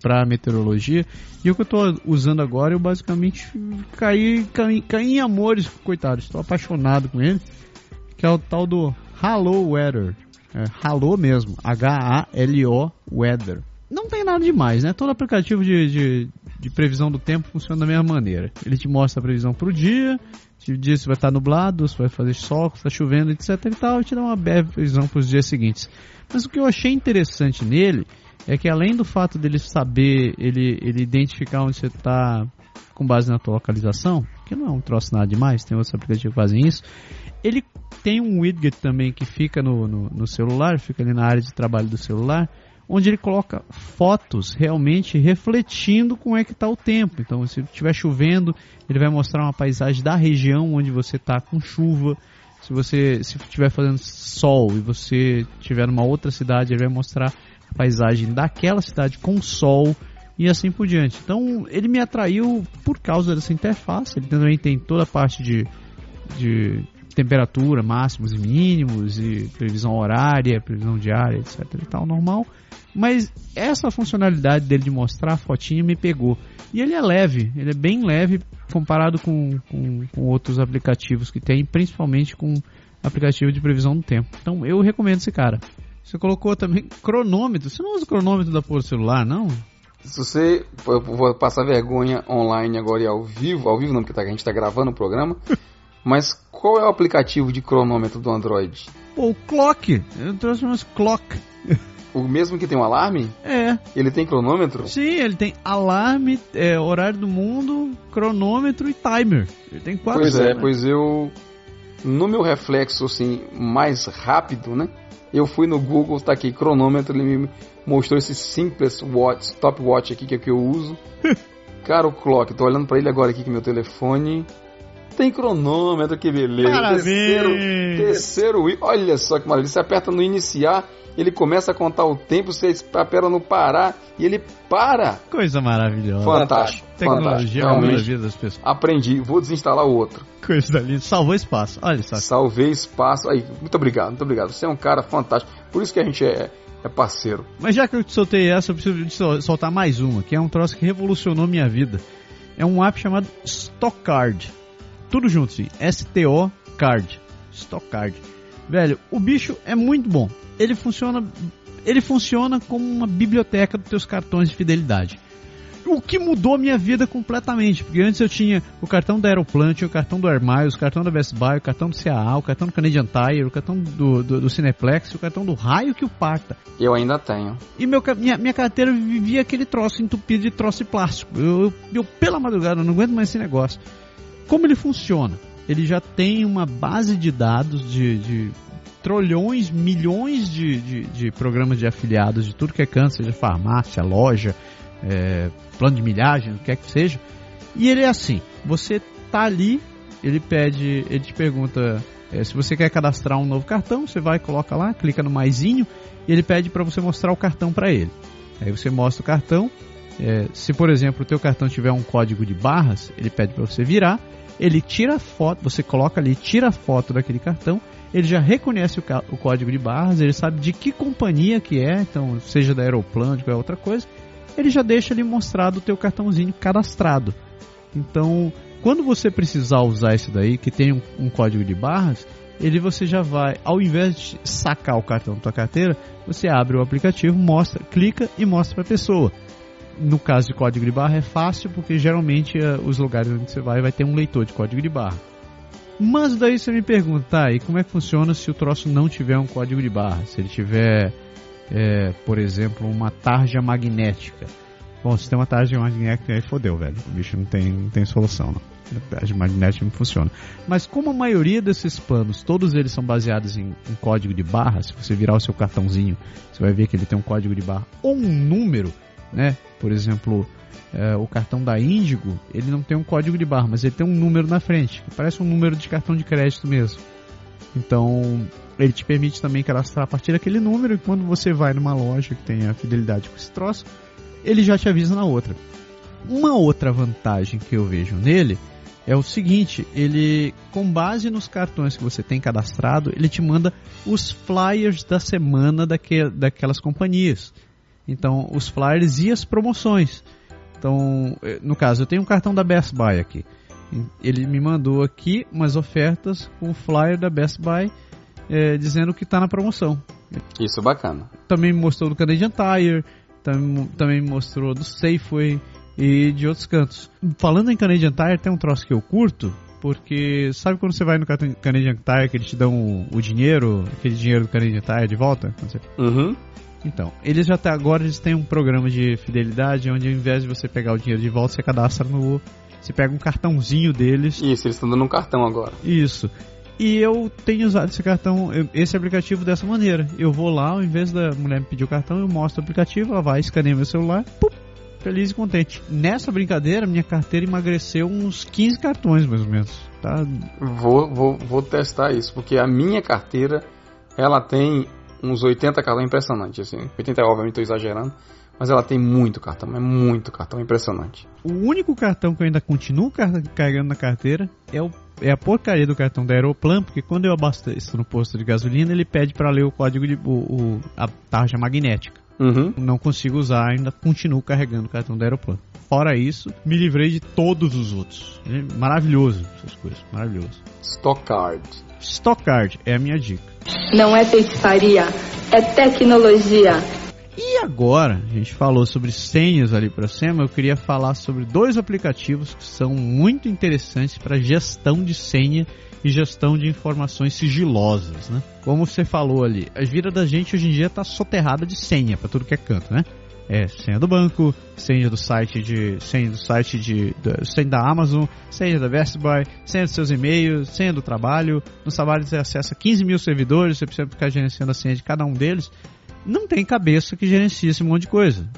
para meteorologia. E o que eu estou usando agora, eu basicamente caí, caí, caí em amores, coitado, estou apaixonado com ele, que é o tal do Hello Weather. É, Hello mesmo, H-A-L-O Weather. Não tem nada demais, né? Todo aplicativo de, de, de, previsão do tempo funciona da mesma maneira. Ele te mostra a previsão para o dia, te diz se vai estar nublado, se vai fazer sol, se está chovendo, etc e tal, e te dá uma breve previsão para os dias seguintes. Mas o que eu achei interessante nele é que além do fato dele saber, ele, ele identificar onde você está com base na tua localização, que não é um troço nada demais, tem outros aplicativos que fazem isso, ele tem um widget também que fica no, no, no celular, fica ali na área de trabalho do celular, onde ele coloca fotos realmente refletindo como é que está o tempo. Então, se estiver chovendo, ele vai mostrar uma paisagem da região onde você está com chuva. Se você se estiver fazendo sol e você estiver numa outra cidade, ele vai mostrar paisagem daquela cidade com sol e assim por diante. Então, ele me atraiu por causa dessa interface. Ele também tem toda a parte de, de temperatura, máximos e mínimos, e previsão horária, previsão diária, etc. e tal, normal. Mas essa funcionalidade dele de mostrar a fotinha me pegou. E ele é leve, ele é bem leve comparado com, com, com outros aplicativos que tem, principalmente com aplicativo de previsão do tempo. Então eu recomendo esse cara. Você colocou também cronômetro. Você não usa cronômetro da porra do celular, não? Se você. Eu vou passar vergonha online agora e ao vivo. Ao vivo não, porque tá, a gente está gravando o programa. (laughs) Mas qual é o aplicativo de cronômetro do Android? Pô, o Clock. Eu trouxe umas Clock. (laughs) O mesmo que tem um alarme? É. Ele tem cronômetro? Sim, ele tem alarme, é, horário do mundo, cronômetro e timer. Ele tem quatro. Pois é, pois eu. No meu reflexo assim, mais rápido, né? Eu fui no Google, tá aqui, cronômetro, ele me mostrou esse simples watch, stopwatch aqui que é o que eu uso. (laughs) Cara, o clock, tô olhando para ele agora aqui com meu telefone. Tem cronômetro, que beleza. Parabéns. Terceiro, terceiro, olha só que maravilha. Você aperta no iniciar, ele começa a contar o tempo, você aperta no parar e ele para. Coisa maravilhosa. Fantástico. Tecnologia muda a vida das pessoas. Aprendi, vou desinstalar o outro. Coisa linda. Salvou espaço. Olha só. Salvei espaço. Aí, muito obrigado, muito obrigado. Você é um cara fantástico. Por isso que a gente é, é parceiro. Mas já que eu te soltei essa, eu preciso soltar mais uma, que é um troço que revolucionou minha vida. É um app chamado Stockcard. Tudo junto, sim. S-T-O Card. Stockcard. Velho, o bicho é muito bom. Ele funciona, ele funciona como uma biblioteca dos teus cartões de fidelidade. O que mudou minha vida completamente, porque antes eu tinha o cartão da Aeroplan, tinha o cartão do Air Miles, o cartão da Best Buy, o cartão do CAA, o cartão do Canadian Tire, o cartão do, do, do Cineplex, o cartão do raio que o parta. Eu ainda tenho. E meu, minha, minha carteira vivia aquele troço entupido de troço de plástico. Eu, eu, eu pela madrugada, não aguento mais esse negócio. Como ele funciona? Ele já tem uma base de dados de, de trilhões, milhões de, de, de, programas de afiliados de tudo que é canto, seja farmácia, loja, é, plano de milhagem, o que quer que seja. E ele é assim: você tá ali, ele pede, ele te pergunta é, se você quer cadastrar um novo cartão, você vai, coloca lá, clica no maisinho e ele pede para você mostrar o cartão para ele. Aí você mostra o cartão. É, se por exemplo o teu cartão tiver um código de barras, ele pede para você virar. Ele tira a foto, você coloca ali, tira a foto daquele cartão ele já reconhece o, o, código de barras, ele sabe de que companhia que é, então seja da Aeroplan, de qualquer outra coisa, ele já deixa ali mostrado o teu cartãozinho cadastrado. Então, quando você precisar usar isso daí, que tem um, um código de barras, ele você já vai, ao invés de sacar o cartão da tua carteira, você abre o aplicativo, mostra, clica e mostra para a pessoa. No caso de código de barra é fácil porque geralmente uh, os lugares onde você vai vai ter um leitor de código de barra. Mas daí você me pergunta, tá, e como é que funciona se o troço não tiver um código de barra? Se ele tiver, é, por exemplo, uma tarja magnética. Bom, se tem uma tarja magnética, aí fodeu, velho. O bicho não tem, não tem solução, não. A tarja magnética não funciona. Mas como a maioria desses planos, todos eles são baseados em, em código de barra, se você virar o seu cartãozinho, você vai ver que ele tem um código de barra ou um número, né? Por exemplo, é, o cartão da Índigo, ele não tem um código de barra, mas ele tem um número na frente, que parece um número de cartão de crédito mesmo. Então, ele te permite também cadastrar a partir daquele número, e quando você vai numa loja que tem a fidelidade com esse troço, ele já te avisa na outra. Uma outra vantagem que eu vejo nele é o seguinte, ele com base nos cartões que você tem cadastrado, ele te manda os flyers da semana daque, daquelas companhias. Então, os flyers e as promoções. Então, eh, no caso, eu tenho um cartão da Best Buy aqui. Ele me mandou aqui umas ofertas com o flyer da Best Buy é, dizendo que está na promoção. Isso é bacana. Também me mostrou do Canadian Tire, também, também me mostrou do Safeway e de outros cantos. Falando em Canadian Tire, tem um troço que eu curto, porque sabe quando você vai no Canadian Tire que eles te dão o, o dinheiro, aquele dinheiro do Canadian Tire de volta? Uhum. Então, eles já tá, agora eles têm um programa de fidelidade onde ao invés de você pegar o dinheiro de volta, você cadastra no. Você pega um cartãozinho deles. Isso, eles estão dando um cartão agora. Isso. E eu tenho usado esse cartão, esse aplicativo dessa maneira. Eu vou lá, ao invés da mulher me pedir o cartão, eu mostro o aplicativo, ela vai, escaneia meu celular, pum, feliz e contente. Nessa brincadeira, minha carteira emagreceu uns 15 cartões, mais ou menos. Tá? Vou, vou, vou testar isso, porque a minha carteira, ela tem uns 80 cartões, impressionante, assim. 80 obviamente estou exagerando, mas ela tem muito cartão, é muito cartão, impressionante. O único cartão que eu ainda continuo carregando na carteira é, o, é a porcaria do cartão da Aeroplan, porque quando eu abasteço no posto de gasolina, ele pede para ler o código de o, o, a tarja magnética. Uhum. Não consigo usar, ainda continuo carregando o cartão da Aeroplan. Fora isso, me livrei de todos os outros. É maravilhoso essas coisas, maravilhoso. Stock Card. Stock Card é a minha dica. Não é feitiçaria, é tecnologia. E agora, a gente falou sobre senhas ali para cima, eu queria falar sobre dois aplicativos que são muito interessantes para gestão de senha e gestão de informações sigilosas, né? Como você falou ali, a vida da gente hoje em dia está soterrada de senha para tudo que é canto, né? É senha do banco, senha do site de, senha do site de, da, senha da Amazon, senha da Best Buy, senha dos seus e-mails, senha do trabalho. No trabalho você acessa 15 mil servidores, você precisa ficar gerenciando a senha de cada um deles. Não tem cabeça que gerencie esse monte de coisa.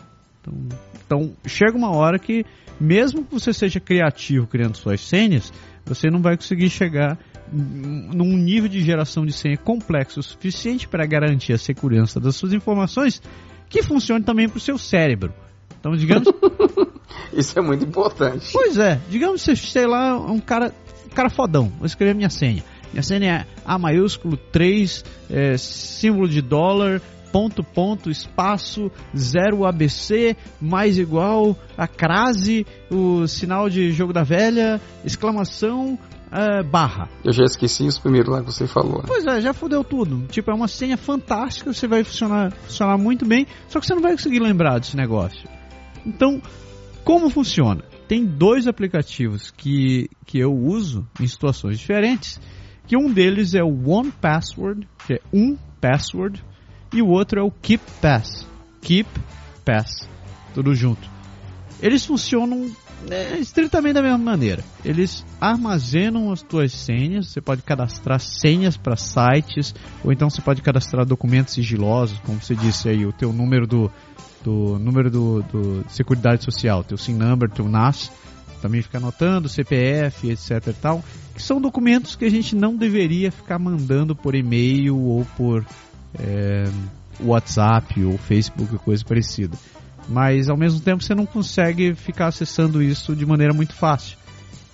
Então, então chega uma hora que, mesmo que você seja criativo criando suas senhas, você não vai conseguir chegar num nível de geração de senha complexo o suficiente para garantir a segurança das suas informações que funcione também para o seu cérebro. Então, digamos. (laughs) Isso é muito importante. Pois é, digamos que você, sei lá, um cara, um cara fodão. Vou escrever minha senha. Minha senha é A maiúsculo 3, é, símbolo de dólar, ponto, ponto, espaço, zero ABC, mais igual, a crase, o sinal de jogo da velha, exclamação, uh, barra. Eu já esqueci os primeiros lá que você falou. Né? Pois é, já fodeu tudo. Tipo, é uma senha fantástica, você vai funcionar, funcionar muito bem, só que você não vai conseguir lembrar desse negócio. Então, como funciona? Tem dois aplicativos que, que eu uso em situações diferentes, que um deles é o One Password, que é um password, e o outro é o Keep Pass. Keep Pass, tudo junto. Eles funcionam é, estritamente da mesma maneira. Eles armazenam as tuas senhas, você pode cadastrar senhas para sites, ou então você pode cadastrar documentos sigilosos, como você disse aí, o teu número do, do número do, do Seguridade Social, teu SIN number, teu NAS, também fica anotando, CPF, etc e tal, que são documentos que a gente não deveria ficar mandando por e-mail ou por é, WhatsApp ou Facebook, coisa parecida mas ao mesmo tempo você não consegue ficar acessando isso de maneira muito fácil.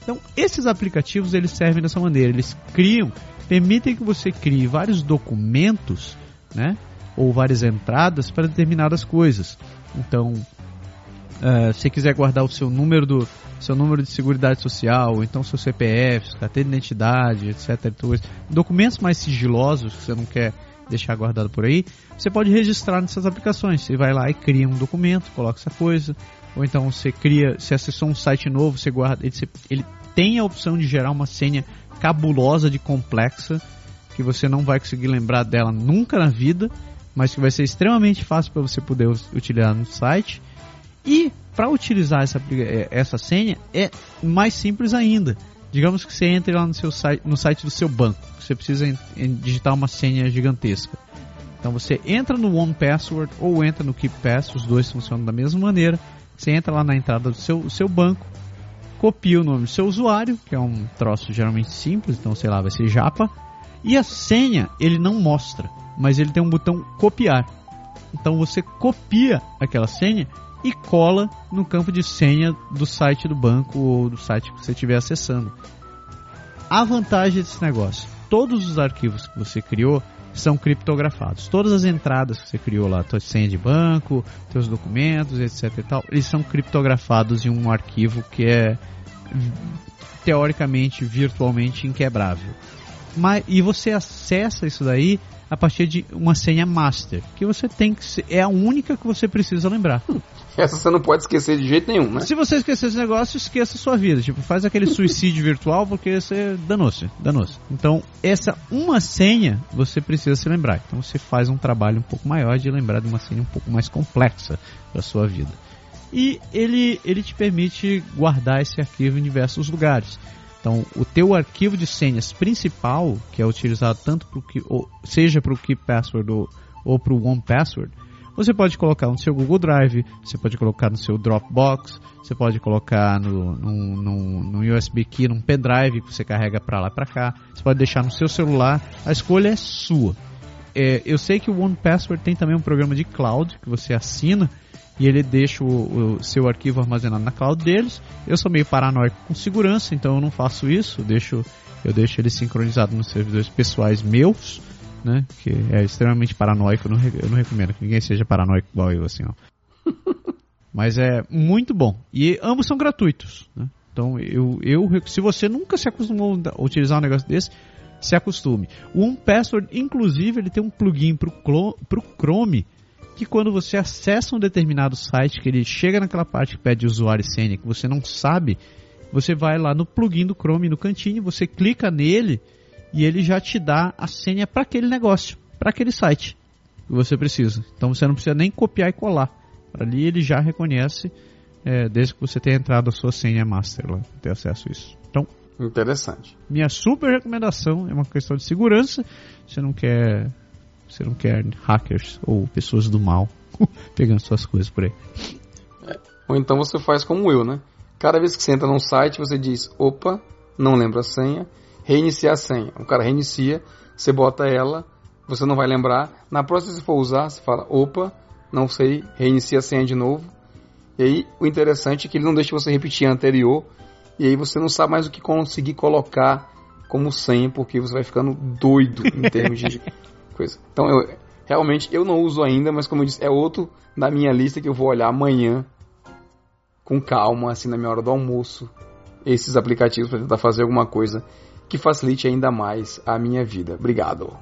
Então, esses aplicativos eles servem dessa maneira, eles criam, permitem que você crie vários documentos, né, ou várias entradas para determinadas coisas. Então, uh, se quiser guardar o seu número do seu número de seguridade social, ou então seu CPF, carteira de identidade, etc. Documentos mais sigilosos que você não quer deixar guardado por aí, você pode registrar nessas aplicações. Você vai lá e cria um documento, coloca essa coisa, ou então você cria, se acessou um site novo, você guarda, ele, ele tem a opção de gerar uma senha cabulosa de complexa que você não vai conseguir lembrar dela nunca na vida, mas que vai ser extremamente fácil para você poder utilizar no site. E para utilizar essa, eh, essa senha é mais simples ainda. Digamos que você entre lá no, seu site, no site do seu banco você precisa em, em digitar uma senha gigantesca. Então você entra no One Password ou entra no Keep Pass, os dois funcionam da mesma maneira. Você entra lá na entrada do seu, seu banco, copia o nome do seu usuário, que é um troço geralmente simples, então sei lá, vai ser Japa, e a senha ele não mostra, mas ele tem um botão copiar. Então você copia aquela senha e cola no campo de senha do site do banco ou do site que você estiver acessando. A vantagem desse negócio todos os arquivos que você criou são criptografados. Todas as entradas que você criou lá, tua senha de banco, teus documentos, etc e tal, eles são criptografados em um arquivo que é teoricamente, virtualmente inquebrável. Mas, e você acessa isso daí a partir de uma senha master, que você tem que ser, é a única que você precisa lembrar. Essa você não pode esquecer de jeito nenhum, né? Se você esquecer esse negócio, esqueça a sua vida. Tipo, faz aquele (laughs) suicídio virtual porque você danou-se, danou-se. Então, essa uma senha você precisa se lembrar. Então, você faz um trabalho um pouco maior de lembrar de uma senha um pouco mais complexa da sua vida. E ele, ele te permite guardar esse arquivo em diversos lugares. Então, o teu arquivo de senhas principal, que é utilizado tanto pro que, ou, seja para o Keep Password ou, ou para o One Password, você pode colocar no seu Google Drive, você pode colocar no seu Dropbox, você pode colocar no, no, no, USB Key, num pendrive que você carrega para lá para cá, você pode deixar no seu celular, a escolha é sua. É, eu sei que o One Password tem também um programa de cloud que você assina e ele deixa o, o, seu arquivo armazenado na cloud deles. Eu sou meio paranoico com segurança, então eu não faço isso. Eu deixo, eu deixo ele sincronizado nos servidores pessoais meus né? Que é extremamente paranoico. Eu não, eu não recomendo que ninguém seja paranoico igual eu, assim, ó. (laughs) Mas é muito bom. E ambos são gratuitos, né? Então, eu, eu, se você nunca se acostumou a utilizar um negócio desse, se acostume. O OnePassword, inclusive, ele tem um plugin para o Chrome que quando você acessa um determinado site, que ele chega naquela parte que pede usuário e senha, que você não sabe, você vai lá no plugin do Chrome no cantinho, você clica nele e ele já te dá a senha para aquele negócio, para aquele site que você precisa. Então você não precisa nem copiar e colar. Ali ele já reconhece, é, desde que você tenha entrado a sua senha master lá, ter acesso a isso. Então, interessante. Minha super recomendação é uma questão de segurança. Você não quer, você não quer hackers ou pessoas do mal (laughs) pegando suas coisas por aí. É, ou então você faz como eu, né? Cada vez que você entra num site, você diz: opa, não lembro a senha reiniciar a senha. O cara reinicia, você bota ela, você não vai lembrar. Na próxima, se for usar, você fala: opa, não sei, reinicia a senha de novo. E aí, o interessante é que ele não deixa você repetir a anterior. E aí você não sabe mais o que conseguir colocar como senha, porque você vai ficando doido em (laughs) termos de coisa. Então, eu, realmente, eu não uso ainda, mas como eu disse, é outro da minha lista que eu vou olhar amanhã com calma, assim, na minha hora do almoço, esses aplicativos para tentar fazer alguma coisa que facilite ainda mais a minha vida. Obrigado.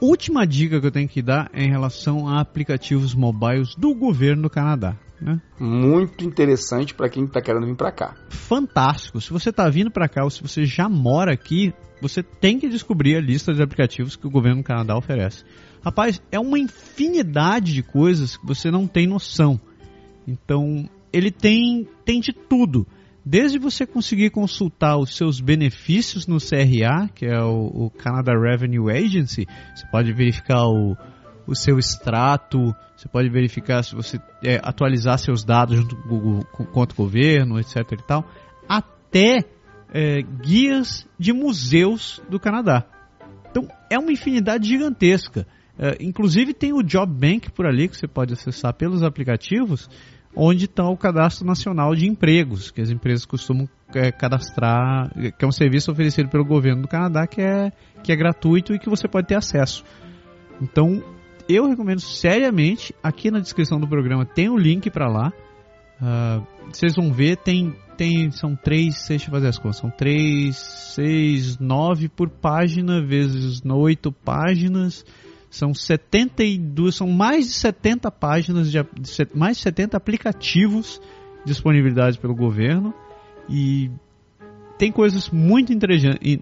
Última dica que eu tenho que dar é em relação a aplicativos mobiles do governo do Canadá. Né? Muito interessante para quem está querendo vir para cá. Fantástico. Se você está vindo para cá ou se você já mora aqui, você tem que descobrir a lista de aplicativos que o governo do Canadá oferece. Rapaz, é uma infinidade de coisas que você não tem noção. Então, ele tem, tem de tudo. Desde você conseguir consultar os seus benefícios no CRA, que é o, o Canada Revenue Agency, você pode verificar o, o seu extrato, você pode verificar se você é, atualizar seus dados junto com, com, o governo, etc. e tal, até é, guias de museus do Canadá. Então é uma infinidade gigantesca. É, inclusive tem o Job Bank por ali que você pode acessar pelos aplicativos onde está o cadastro nacional de empregos, que as empresas costumam é, cadastrar, que é um serviço oferecido pelo governo do Canadá que é, que é gratuito e que você pode ter acesso. Então, eu recomendo seriamente, aqui na descrição do programa tem o um link para lá. Uh, vocês vão ver, tem, tem são três, deixa eu fazer as contas, são três, seis, nove por página, vezes oito páginas são 72, são mais de 70 páginas, de, mais de 70 aplicativos disponibilizados pelo governo e tem coisas muito,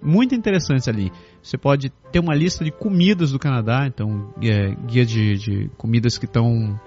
muito interessantes ali. Você pode ter uma lista de comidas do Canadá, então é, guia de, de comidas que estão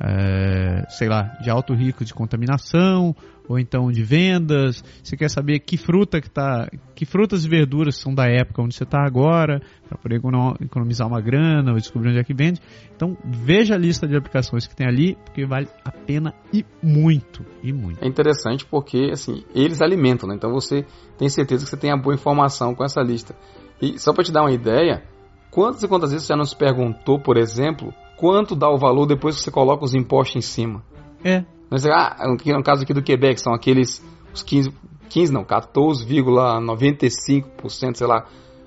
é, sei lá, de alto risco de contaminação ou então de vendas. Você quer saber que fruta que tá, que frutas e verduras são da época onde você está agora, para poder economizar uma grana ou descobrir onde é que vende. Então veja a lista de aplicações que tem ali, porque vale a pena e muito, e muito. É interessante porque assim eles alimentam, né? então você tem certeza que você tem a boa informação com essa lista. E só para te dar uma ideia, quantas e quantas vezes você já nos perguntou, por exemplo, quanto dá o valor depois que você coloca os impostos em cima. É. Mas, ah, no caso aqui do Quebec, são aqueles os 15, 15 não, 14,95%, sei lá,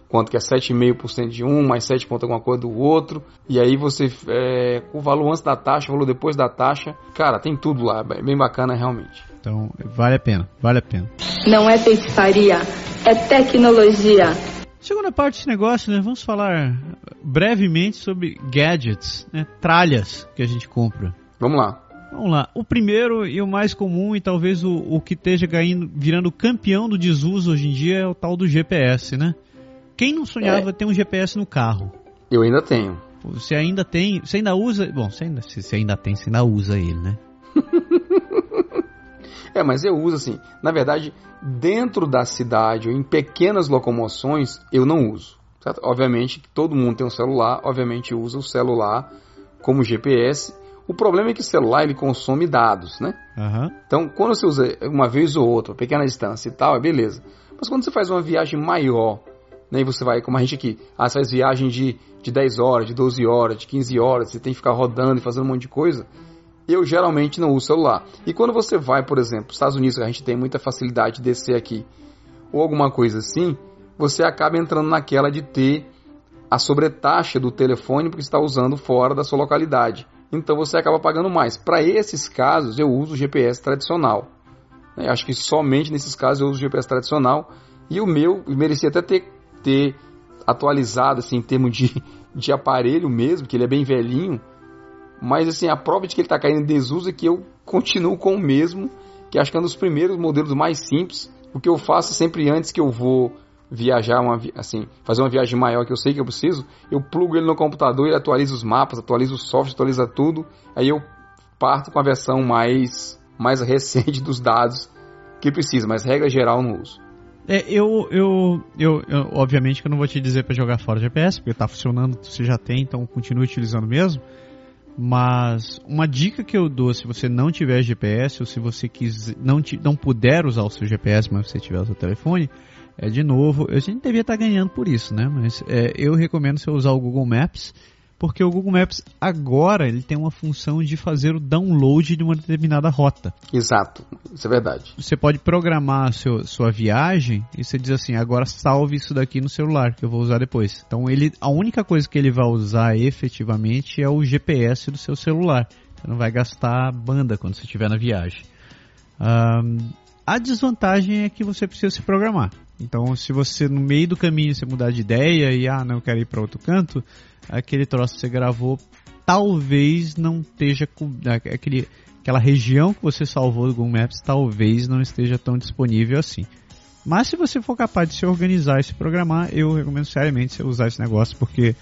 quanto que é 7,5% de um, mais 7 ponto alguma coisa do outro. E aí você, é, o valor antes da taxa, o valor depois da taxa. Cara, tem tudo lá, bem bacana realmente. Então, vale a pena, vale a pena. Não é feitiçaria, é tecnologia. Segunda parte desse negócio, né? Vamos falar brevemente sobre gadgets, né? Tralhas que a gente compra. Vamos lá. Vamos lá. O primeiro e o mais comum, e talvez o, o que esteja ganhando, virando campeão do desuso hoje em dia, é o tal do GPS, né? Quem não sonhava É. ter um GPS no carro? Eu ainda tenho. Você ainda tem. Você ainda usa. Bom, você ainda, se você ainda tem, você ainda usa ele, né? (laughs) É, mas eu uso assim. Na verdade, dentro da cidade ou em pequenas locomoções, eu não uso. certo? Obviamente, todo mundo tem um celular, obviamente usa o celular como GPS. O problema é que o celular ele consome dados, né? Aham. Então, quando você usa uma vez ou outra, pequena distância e tal, é beleza. Mas quando você faz uma viagem maior, né, e você vai, como a gente aqui, ah, você faz viagem de, de 10 horas, de 12 horas, de 15 horas, você tem que ficar rodando e fazendo um monte de coisa, eu geralmente não uso celular. E quando você vai, por exemplo, Estados Unidos, a gente tem muita facilidade de descer aqui, ou alguma coisa assim, você acaba entrando naquela de ter a sobretaxa do telefone porque está usando fora da sua localidade. Então você acaba pagando mais. Para esses casos, eu uso o GPS tradicional. Eu acho que somente nesses casos eu uso o GPS tradicional. E o meu merecia até ter, ter atualizado assim, em termos de, (laughs) de aparelho mesmo, que ele é bem velhinho. Mas assim, a prova de que ele está caindo em desuso é que eu continuo com o mesmo, que acho que é um dos primeiros modelos mais simples. O que eu faço sempre antes que eu vou viajar, uma, assim, fazer uma viagem maior que eu sei que eu preciso, eu plugo ele no computador, ele atualiza os mapas, atualiza o software, atualiza tudo. Aí eu parto com a versão mais, mais (laughs) recente dos dados que precisa, mas regra geral não uso. É, eu, eu, eu, eu- Obviamente que eu não vou te dizer para jogar fora o GPS, porque tá funcionando, você já tem, então continue utilizando mesmo. Mas uma dica que eu dou se você não tiver GPS ou se você quiser, não, ti- não puder usar o seu GPS, mas você tiver o seu telefone, é de novo, a gente devia estar ganhando por isso, né? Mas é, eu recomendo você usar o Google Maps, porque o Google Maps agora ele tem uma função de fazer o download de uma determinada rota. Exato, isso é verdade. Você pode programar a seu, sua viagem e você diz assim, agora salve isso daqui no celular que eu vou usar depois. Então ele, a única coisa que ele vai usar efetivamente é o GPS do seu celular. Você não vai gastar banda quando você estiver na viagem. Ahn, a desvantagem é que você precisa se programar. Então, se você no meio do caminho você mudar de ideia e ah, não eu quero ir para outro canto, aquele troço que você gravou talvez não esteja com aquele aquela região que você salvou do Google Maps talvez não esteja tão disponível assim. Mas se você for capaz de se organizar e se programar, eu recomendo seriamente você usar esse negócio porque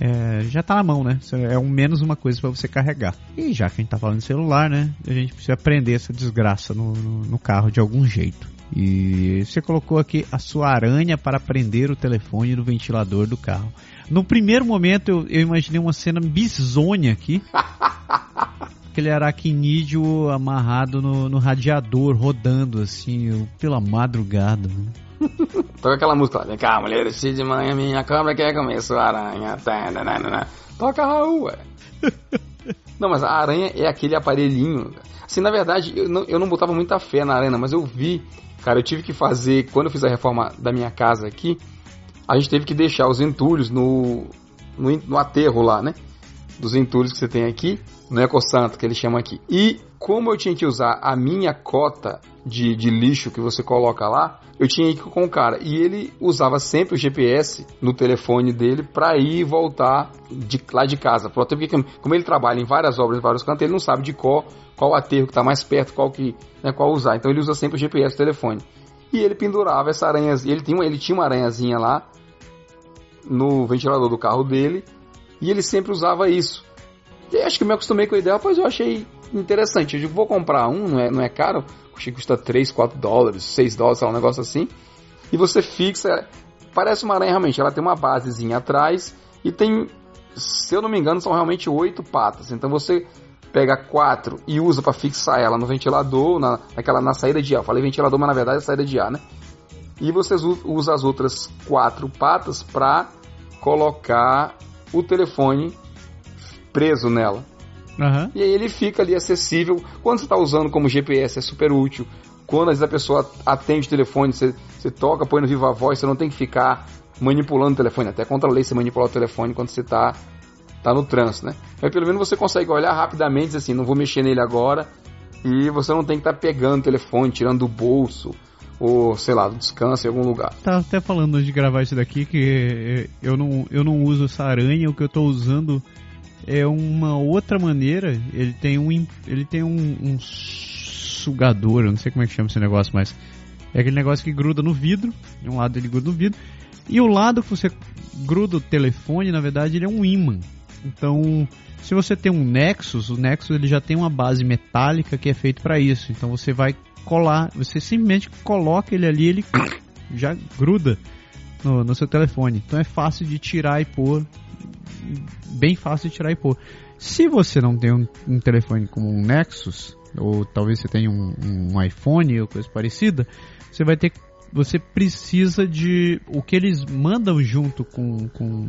é, já está na mão, né? É um menos uma coisa para você carregar. E já que a gente está falando de celular, né? A gente precisa aprender essa desgraça no, no carro de algum jeito. E você colocou aqui a sua aranha para prender o telefone no ventilador do carro. No primeiro momento eu, eu imaginei uma cena bizonha aqui. (laughs) Aquele aracnídeo amarrado no, no radiador, rodando assim, pela madrugada. né? (laughs) Toca aquela música lá. Vem cá, mulher, de manhã, minha cobra quer comer sua aranha. Tá. Toca Raul, ué. (laughs) Não, mas a aranha é aquele aparelhinho. Assim, na verdade, eu não, eu não botava muita fé na aranha, mas eu vi. Cara, eu tive que fazer. Quando eu fiz a reforma da minha casa aqui, a gente teve que deixar os entulhos no, no, no aterro lá, né? Dos entulhos que você tem aqui, no Ecosanto, que eles chamam aqui. E como eu tinha que usar a minha cota de, de lixo que você coloca lá, eu tinha que ir com o cara. E ele usava sempre o GPS no telefone dele para ir e voltar de, lá de casa. Porque como ele trabalha em várias obras, em vários cantos, ele não sabe de qual, qual aterro que está mais perto, qual que né, qual usar. Então ele usa sempre o GPS do telefone. E ele pendurava essa aranhazinha. Ele tinha, ele tinha uma aranhazinha lá no ventilador do carro dele. E ele sempre usava isso. E acho que eu me acostumei com a ideia, pois eu achei interessante. Eu digo, vou comprar um, não é, não é caro. Que custa 3, 4 dólares, 6 dólares, um negócio assim. E você fixa. Parece uma aranha realmente. Ela tem uma basezinha atrás e tem, se eu não me engano, são realmente oito patas. Então você pega quatro e usa para fixar ela no ventilador, na, naquela, na saída de ar. Falei ventilador, mas na verdade é saída de ar, né? E você usa- as outras quatro patas para colocar o telefone preso nela. Aham. E aí ele fica ali acessível. Quando você está usando como GPS é super útil. Quando às vezes a pessoa atende o telefone, você, você toca, põe no viva voz, você não tem que ficar manipulando o telefone. Até contra a lei você manipular o telefone quando você está tá no trânsito, né? Mas pelo menos você consegue olhar rapidamente, dizer assim, não vou mexer nele agora. E você não tem que estar pegando o telefone, tirando do bolso, ou sei lá, do descanso em algum lugar. Tava até falando de gravar isso daqui que eh, eu não, eu não uso essa aranha, o que eu tô usando é uma outra maneira. Ele tem um, ele tem um, um sugador, eu não sei como é que chama esse negócio, mas é aquele negócio que gruda no vidro. De um lado ele gruda no vidro. E o lado que você gruda o telefone, na verdade, ele é um ímã. Então, se você tem um Nexus, o Nexus ele já tem uma base metálica que é feito para isso. Então você vai colar, você simplesmente coloca ele ali, ele já gruda no, no seu telefone. Então é fácil de tirar e pôr, bem fácil de tirar e pôr. Se você não tem um, um telefone como um Nexus, ou talvez você tenha um, um iPhone ou coisa parecida, você vai ter você precisa de o que eles mandam junto com, com,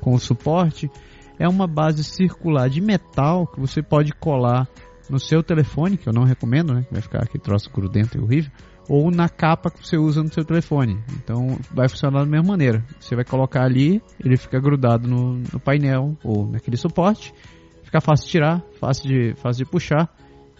com o suporte é uma base circular de metal que você pode colar no seu telefone, que eu não recomendo, né? Vai ficar aqui troço grudento e horrível, ou na capa que você usa no seu telefone. Então vai funcionar da mesma maneira. Você vai colocar ali, ele fica grudado no, no painel ou naquele suporte, fica fácil de tirar, fácil de, fácil de puxar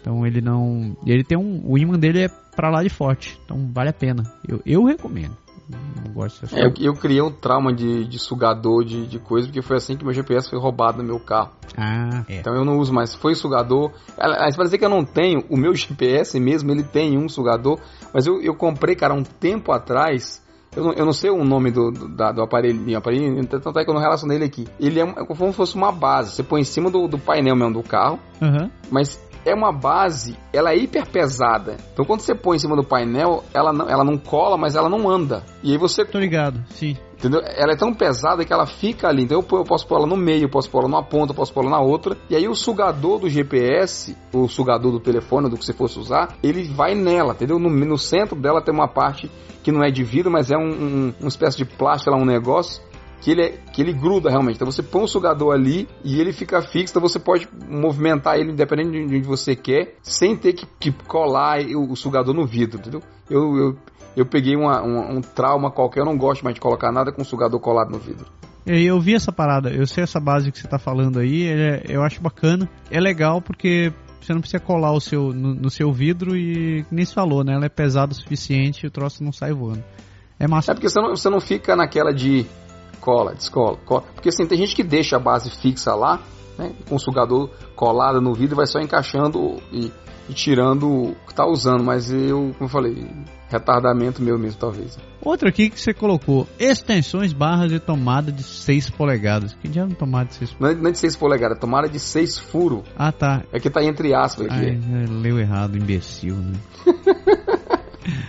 então ele não. Ele tem um. O imã dele é pra lá de forte. Então vale a pena. Eu, eu recomendo. Não gosto é, eu, eu, criei um trauma de, de sugador de, de coisa, porque foi assim que meu GPS foi roubado no meu carro. Ah, é. Então eu não uso mais. Foi sugador. Mas para dizer que eu não tenho, o meu (laughs) GPS mesmo, ele tem um sugador. Mas eu, eu comprei, cara, um tempo atrás. Eu não, eu não sei o nome do, do, da, do aparelho, aparelho, tanto é que eu não relacionei ele aqui. Ele é, é como se fosse uma base. Você põe em cima do, do painel mesmo do carro. Uhum. Mas é uma base, ela é hiper pesada. Então quando você põe em cima do painel, ela não, ela não cola, mas ela não anda. E aí você. Tô ligado, sim. Entendeu? Ela é tão pesada que ela fica ali. Então eu, posso pôr ela no meio, eu posso pôr ela numa ponta, eu posso pôr ela na outra. E aí o sugador do GPS, o sugador do telefone, do que você fosse usar, ele vai nela, entendeu? No, no centro dela tem uma parte que não é de vidro, mas é um, um, uma espécie de plástico lá, um negócio que ele, é, que ele gruda realmente. Então você põe o sugador ali e ele fica fixo, então você pode movimentar ele independente de onde você quer, sem ter que, que colar o, o, sugador no vidro, entendeu? Eu, eu, eu peguei uma, uma, um trauma qualquer, eu não gosto mais de colocar nada com sugador colado no vidro. Eu vi essa parada, eu sei essa base que você está falando aí, é, eu acho bacana. É legal porque você não precisa colar o seu, no, no, seu vidro e nem se falou, né? Ela é pesada o suficiente e o troço não sai voando. É massa. É porque você não, você não fica naquela de cola, descola, cola. Porque assim, tem gente que deixa a base fixa lá, né, com o sugador colado no vidro e vai só encaixando e, e tirando o que está usando. Mas eu, como eu falei, retardamento meu mesmo, talvez. Outro aqui que você colocou, extensões barras de tomada de 6 polegadas. Que diabo é tomada de 6 polegadas? Não é de 6 polegadas, é tomada de 6 furos. Ah, tá. É que tá entre aspas aqui. Ai, leu errado, imbecil, né? (laughs)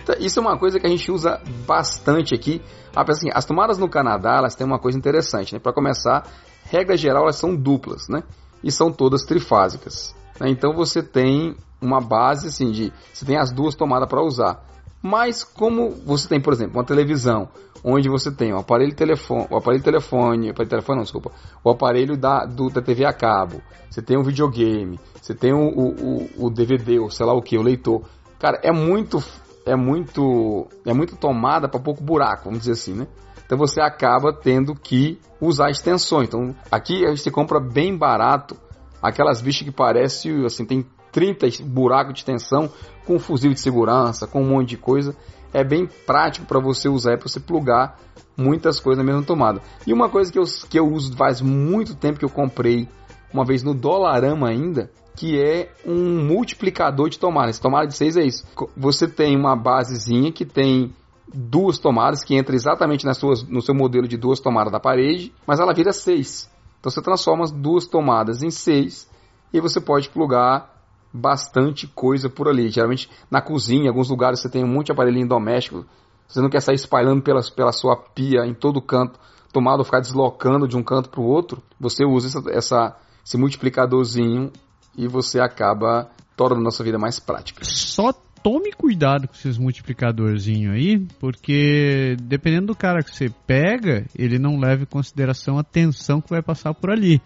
Então, isso é uma coisa que a gente usa bastante aqui. Ah, assim, as tomadas no Canadá, elas têm uma coisa interessante, né? Para começar, regra geral, elas são duplas, né? E são todas trifásicas. Né? Então você tem uma base assim de, você tem as duas tomadas para usar. Mas como você tem, por exemplo, uma televisão, onde você tem o aparelho telefone, o aparelho telefone, o aparelho telefone não, desculpa, o aparelho da, do, da TV a cabo, você tem um videogame, você tem o, o, o DVD, ou sei lá o que, o leitor. Cara, é muito é muito é muito tomada para pouco buraco, vamos dizer assim, né? Então você acaba tendo que usar extensões. Então aqui a gente compra bem barato aquelas bichas que parecem assim, tem 30 buracos de extensão com fuzil de segurança, com um monte de coisa. É bem prático para você usar, é para você plugar muitas coisas na mesma tomada. E uma coisa que eu, que eu uso faz muito tempo que eu comprei, uma vez no Dolarama ainda, que é um multiplicador de tomadas. Tomada de 6 é isso. Você tem uma basezinha que tem duas tomadas, que entra exatamente nas suas, no seu modelo de duas tomadas da parede, mas ela vira 6. Então você transforma as duas tomadas em 6 e você pode plugar bastante coisa por ali. Geralmente na cozinha, em alguns lugares você tem um monte de aparelhinho doméstico, você não quer sair espalhando pela, pela sua pia em todo canto, tomada ficar deslocando de um canto para o outro, você usa essa, essa, esse multiplicadorzinho e você acaba tornando a nossa vida mais prática. Só tome cuidado com esses multiplicadorzinhos aí, porque dependendo do cara que você pega, ele não leva em consideração a tensão que vai passar por ali.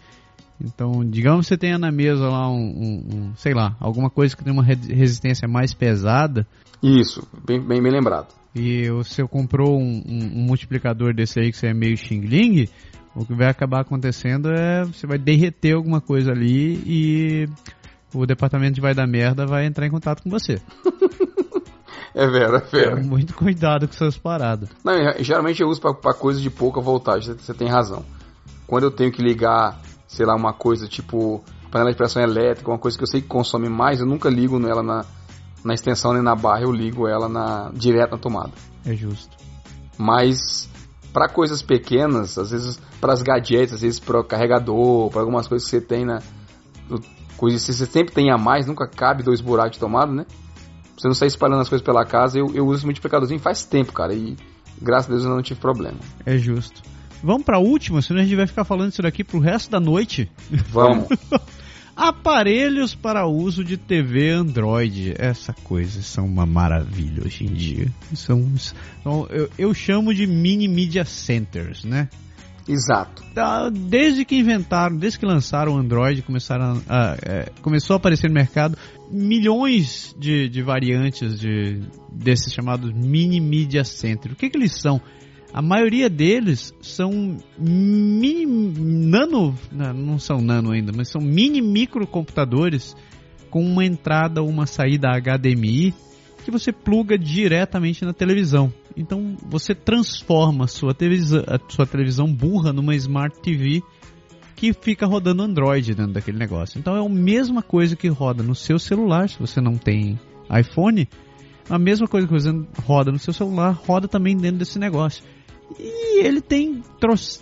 Então, digamos que você tenha na mesa lá um, um, um sei lá, alguma coisa que tem uma resistência mais pesada. Isso, bem, bem, bem lembrado. E você comprou um, um, multiplicador desse aí que você é meio xingling, o que vai acabar acontecendo é você vai derreter alguma coisa ali e o departamento de vai dar merda vai entrar em contato com você. (laughs) É vero, é vero. É, muito cuidado com essas paradas. Não, geralmente eu uso para coisas de pouca voltagem, você tem razão. Quando eu tenho que ligar sei lá, uma coisa tipo panela de pressão elétrica, uma coisa que eu sei que consome mais, eu nunca ligo ela na, na extensão nem na barra, eu ligo ela na direto na tomada. É justo. Mas para coisas pequenas, às vezes para as gadgets, às vezes para o carregador, para algumas coisas que você tem na coisas que você sempre tem a mais, nunca cabe dois buracos de tomada, né? Pra você não sair espalhando as coisas pela casa, eu, eu uso esse multiplicadorzinho faz tempo, cara, e graças a Deus eu não tive problema. É justo. Vamos para a última, senão a gente vai ficar falando isso daqui pro resto da noite. Vamos. (laughs) Aparelhos para uso de TV Android. Essa coisa são uma maravilha hoje em dia. São, são eu, eu chamo de mini media centers, né? Exato. Desde que inventaram, desde que lançaram o Android, começaram a, é, começou a aparecer no mercado milhões de, de variantes de, desses chamados mini media center. O que, que eles são? A maioria deles são mini, nano, não são nano ainda, mas são mini microcomputadores com uma entrada ou uma saída HDMI que você pluga diretamente na televisão. Então você transforma a sua televisão, a sua televisão burra numa Smart TV que fica rodando Android dentro daquele negócio. Então é a mesma coisa que roda no seu celular, se você não tem iPhone, a mesma coisa que você roda no seu celular, roda também dentro desse negócio. E ele tem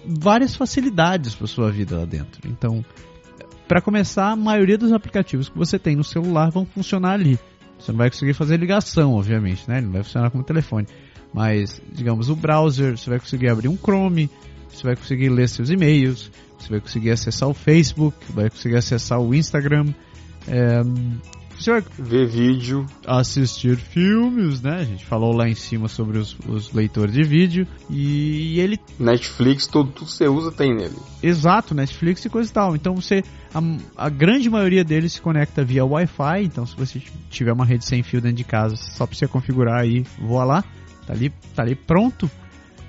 várias facilidades para sua vida lá dentro. Então, para começar, a maioria dos aplicativos que você tem no celular vão funcionar ali. Você não vai conseguir fazer ligação, obviamente, né? Ele não vai funcionar como telefone. Mas, digamos, o browser, você vai conseguir abrir um Chrome, você vai conseguir ler seus e-mails, você vai conseguir acessar o Facebook, vai conseguir acessar o Instagram. É, vai ver vídeo, assistir filmes, né? A gente falou lá em cima sobre os, os leitores de vídeo e ele Netflix, tudo, tudo que você usa tem nele. Exato, Netflix e coisa e tal. Então você a, a grande maioria deles se conecta via Wi-Fi, então se você tiver uma rede sem fio dentro de casa, só você configurar aí, voa lá, tá ali, tá ali pronto.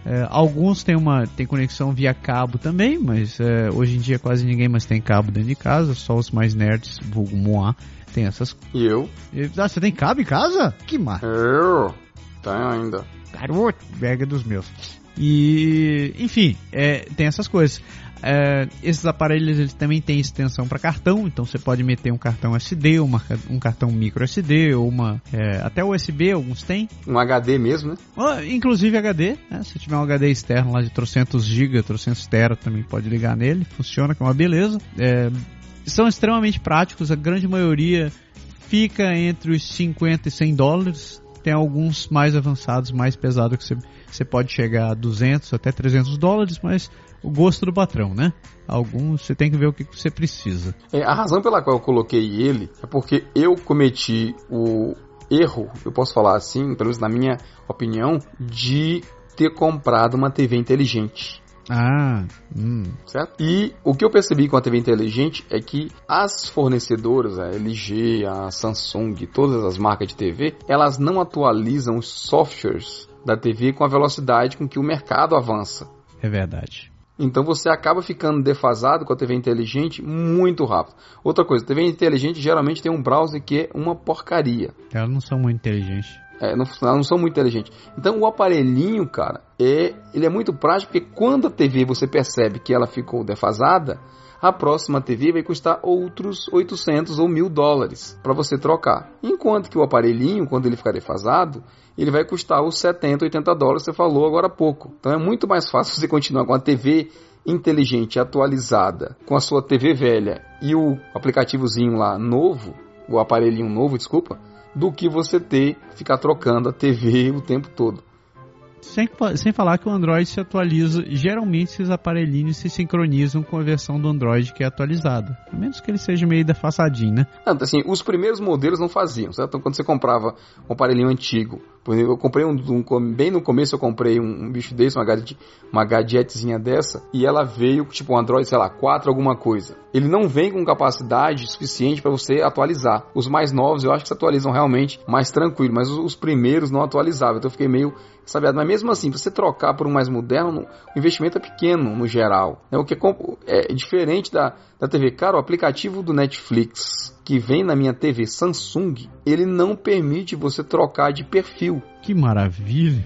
É, alguns têm uma tem conexão via cabo também, mas é, hoje em dia quase ninguém mais tem cabo dentro de casa, só os mais nerds, vulgo Moá, tem essas. E eu? Ah, você tem cabo em casa? Que mar. Eu tenho ainda. Garoto, pega dos meus. E, enfim, é, tem essas coisas. É, esses aparelhos eles também têm extensão para cartão, então você pode meter um cartão SD, uma, um cartão micro SD, ou uma é, até USB, alguns têm. Um HD mesmo, né? Oh, inclusive HD, né? se tiver um HD externo lá de 300 GB, 300 TB, também pode ligar nele, funciona, que é uma beleza. É, são extremamente práticos, a grande maioria fica entre os 50 e 100 dólares. Tem alguns mais avançados, mais pesados, que você, você pode chegar a 200 até 300 dólares, mas o gosto do patrão, né? Alguns você tem que ver o que você precisa. É, a razão pela qual eu coloquei ele é porque eu cometi o erro, eu posso falar assim, pelo menos na minha opinião, de ter comprado uma TV inteligente. Ah, hum. certo? E o que eu percebi com a TV inteligente é que as fornecedoras, a LG, a Samsung, todas as marcas de TV, elas não atualizam os softwares da TV com a velocidade com que o mercado avança. É verdade. Então você acaba ficando defasado com a TV inteligente muito rápido. Outra coisa, TV inteligente geralmente tem um browser que é uma porcaria. Elas não são muito inteligentes. É, não, não são muito inteligentes. Então o aparelhinho, cara, é, ele é muito prático porque quando a TV você percebe que ela ficou defasada, a próxima TV vai custar outros 800 ou 1000 dólares para você trocar. Enquanto que o aparelhinho, quando ele ficar defasado, ele vai custar os 70, 80 dólares que você falou agora há pouco. Então é muito mais fácil (laughs) você continuar com a TV inteligente, atualizada, com a sua TV velha e o aplicativozinho lá novo, o aparelhinho novo, desculpa, do que você ter ficar trocando a TV o tempo todo. Sem, sem falar que o Android se atualiza, geralmente esses aparelhinhos se sincronizam com a versão do Android que é atualizada. A menos que ele seja meio defassadinho, né? Não, assim, os primeiros modelos não faziam, certo? Então, quando você comprava um aparelhinho antigo, eu comprei um, um, bem no começo eu comprei um, um bicho desse, uma, gadget, uma gadgetzinha dessa, e ela veio tipo um Android, sei lá, 4 alguma coisa. Ele não vem com capacidade suficiente para você atualizar. Os mais novos eu acho que se atualizam realmente mais tranquilo, mas os, os primeiros não atualizavam. Então eu fiquei meio sabiado. Mas mesmo assim, você trocar por um mais moderno, o investimento é pequeno no geral. É o que é, é diferente da, da TV. Cara, o aplicativo do Netflix que vem na minha TV Samsung, ele não permite você trocar de perfil. Que maravilha!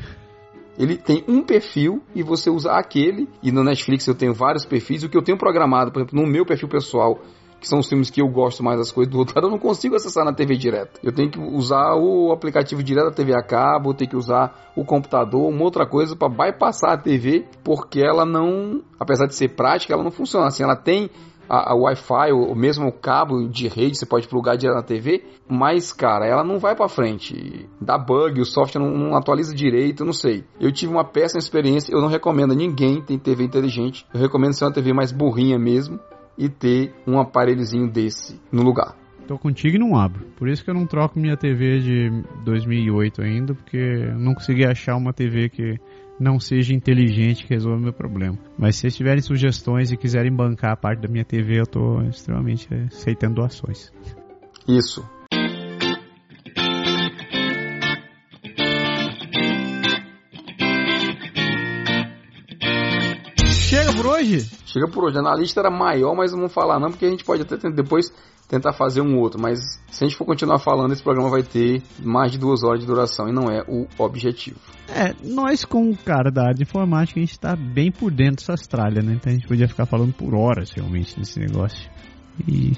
Ele tem um perfil e você usa aquele. E no Netflix eu tenho vários perfis. O que eu tenho programado, por exemplo, no meu perfil pessoal, que são os filmes que eu gosto mais das coisas do outro lado, eu não consigo acessar na TV direto. Eu tenho que usar o aplicativo direto da TV a cabo, tenho que usar o computador, uma outra coisa para bypassar a TV, porque ela não, apesar de ser prática, ela não funciona assim. Ela tem a, a Wi-Fi, ou mesmo o cabo de rede, você pode plugar direto na TV, mas, cara, ela não vai para frente. Dá bug, o software não, não, atualiza direito, não sei. Eu tive uma péssima experiência, eu não recomendo a ninguém tem TV inteligente. Eu recomendo ser uma TV mais burrinha mesmo e ter um aparelhozinho desse no lugar. Tô contigo e não abro. Por isso que eu não troco minha TV de 2008 ainda, porque não consegui achar uma TV que não seja inteligente que resolva meu problema. Mas se vocês tiverem sugestões e quiserem bancar a parte da minha TV, eu tô extremamente aceitando doações. Isso. Chega por hoje? Chega por hoje. A lista era maior, mas não vou falar não, porque a gente pode até depois tentar fazer um outro. Mas se a gente for continuar falando, esse programa vai ter mais de duas horas de duração e não é o objetivo. É, nós com o cara da área de informática, a gente está bem por dentro dessa tralha, né? Então a gente podia ficar falando por horas realmente nesse negócio. E,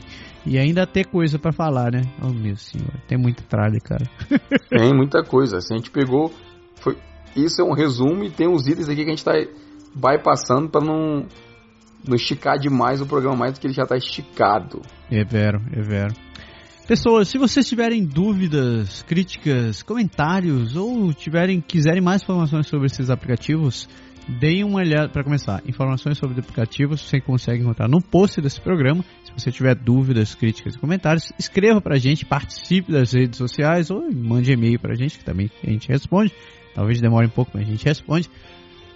e ainda ter coisa para falar, né? Oh meu senhor, tem muita tralha, cara. (laughs) tem muita coisa. Se a gente pegou. Foi, isso é um resumo e tem uns itens aqui que a gente está bypassando para não, não esticar demais o programa mais do que ele já está esticado. É vero, é vero. Pessoas, se vocês tiverem dúvidas, críticas, comentários ou tiverem quiserem mais informações sobre esses aplicativos, deem uma olhada para começar. Informações sobre aplicativos você consegue encontrar no post desse programa. Se você tiver dúvidas, críticas e comentários, escreva para a gente, participe das redes sociais ou mande e-mail para a gente que também a gente responde. Talvez demore um pouco, mas a gente responde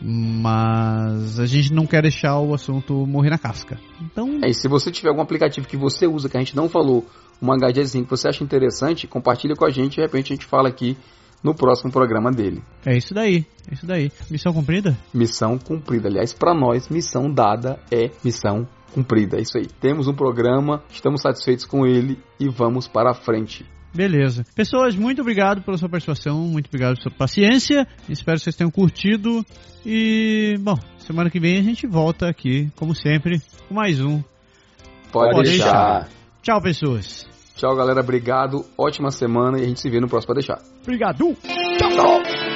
mas a gente não quer deixar o assunto morrer na casca. Então. É, e se você tiver algum aplicativo que você usa que a gente não falou, uma gadgetzinho que você acha interessante, compartilha com a gente e de repente a gente fala aqui no próximo programa dele. É isso daí, é isso daí. Missão cumprida? Missão cumprida. Aliás, para nós, missão dada é missão cumprida. É isso aí. Temos um programa, estamos satisfeitos com ele e vamos para a frente. Beleza. Pessoas, muito obrigado pela sua participação, muito obrigado pela sua paciência. Espero que vocês tenham curtido. E, bom, semana que vem a gente volta aqui, como sempre, com mais um. Pode, Pode deixar. deixar. Tchau, pessoas. Tchau, galera. Obrigado. Ótima semana e a gente se vê no próximo Pode deixar. Obrigado. Tchau. Tchau.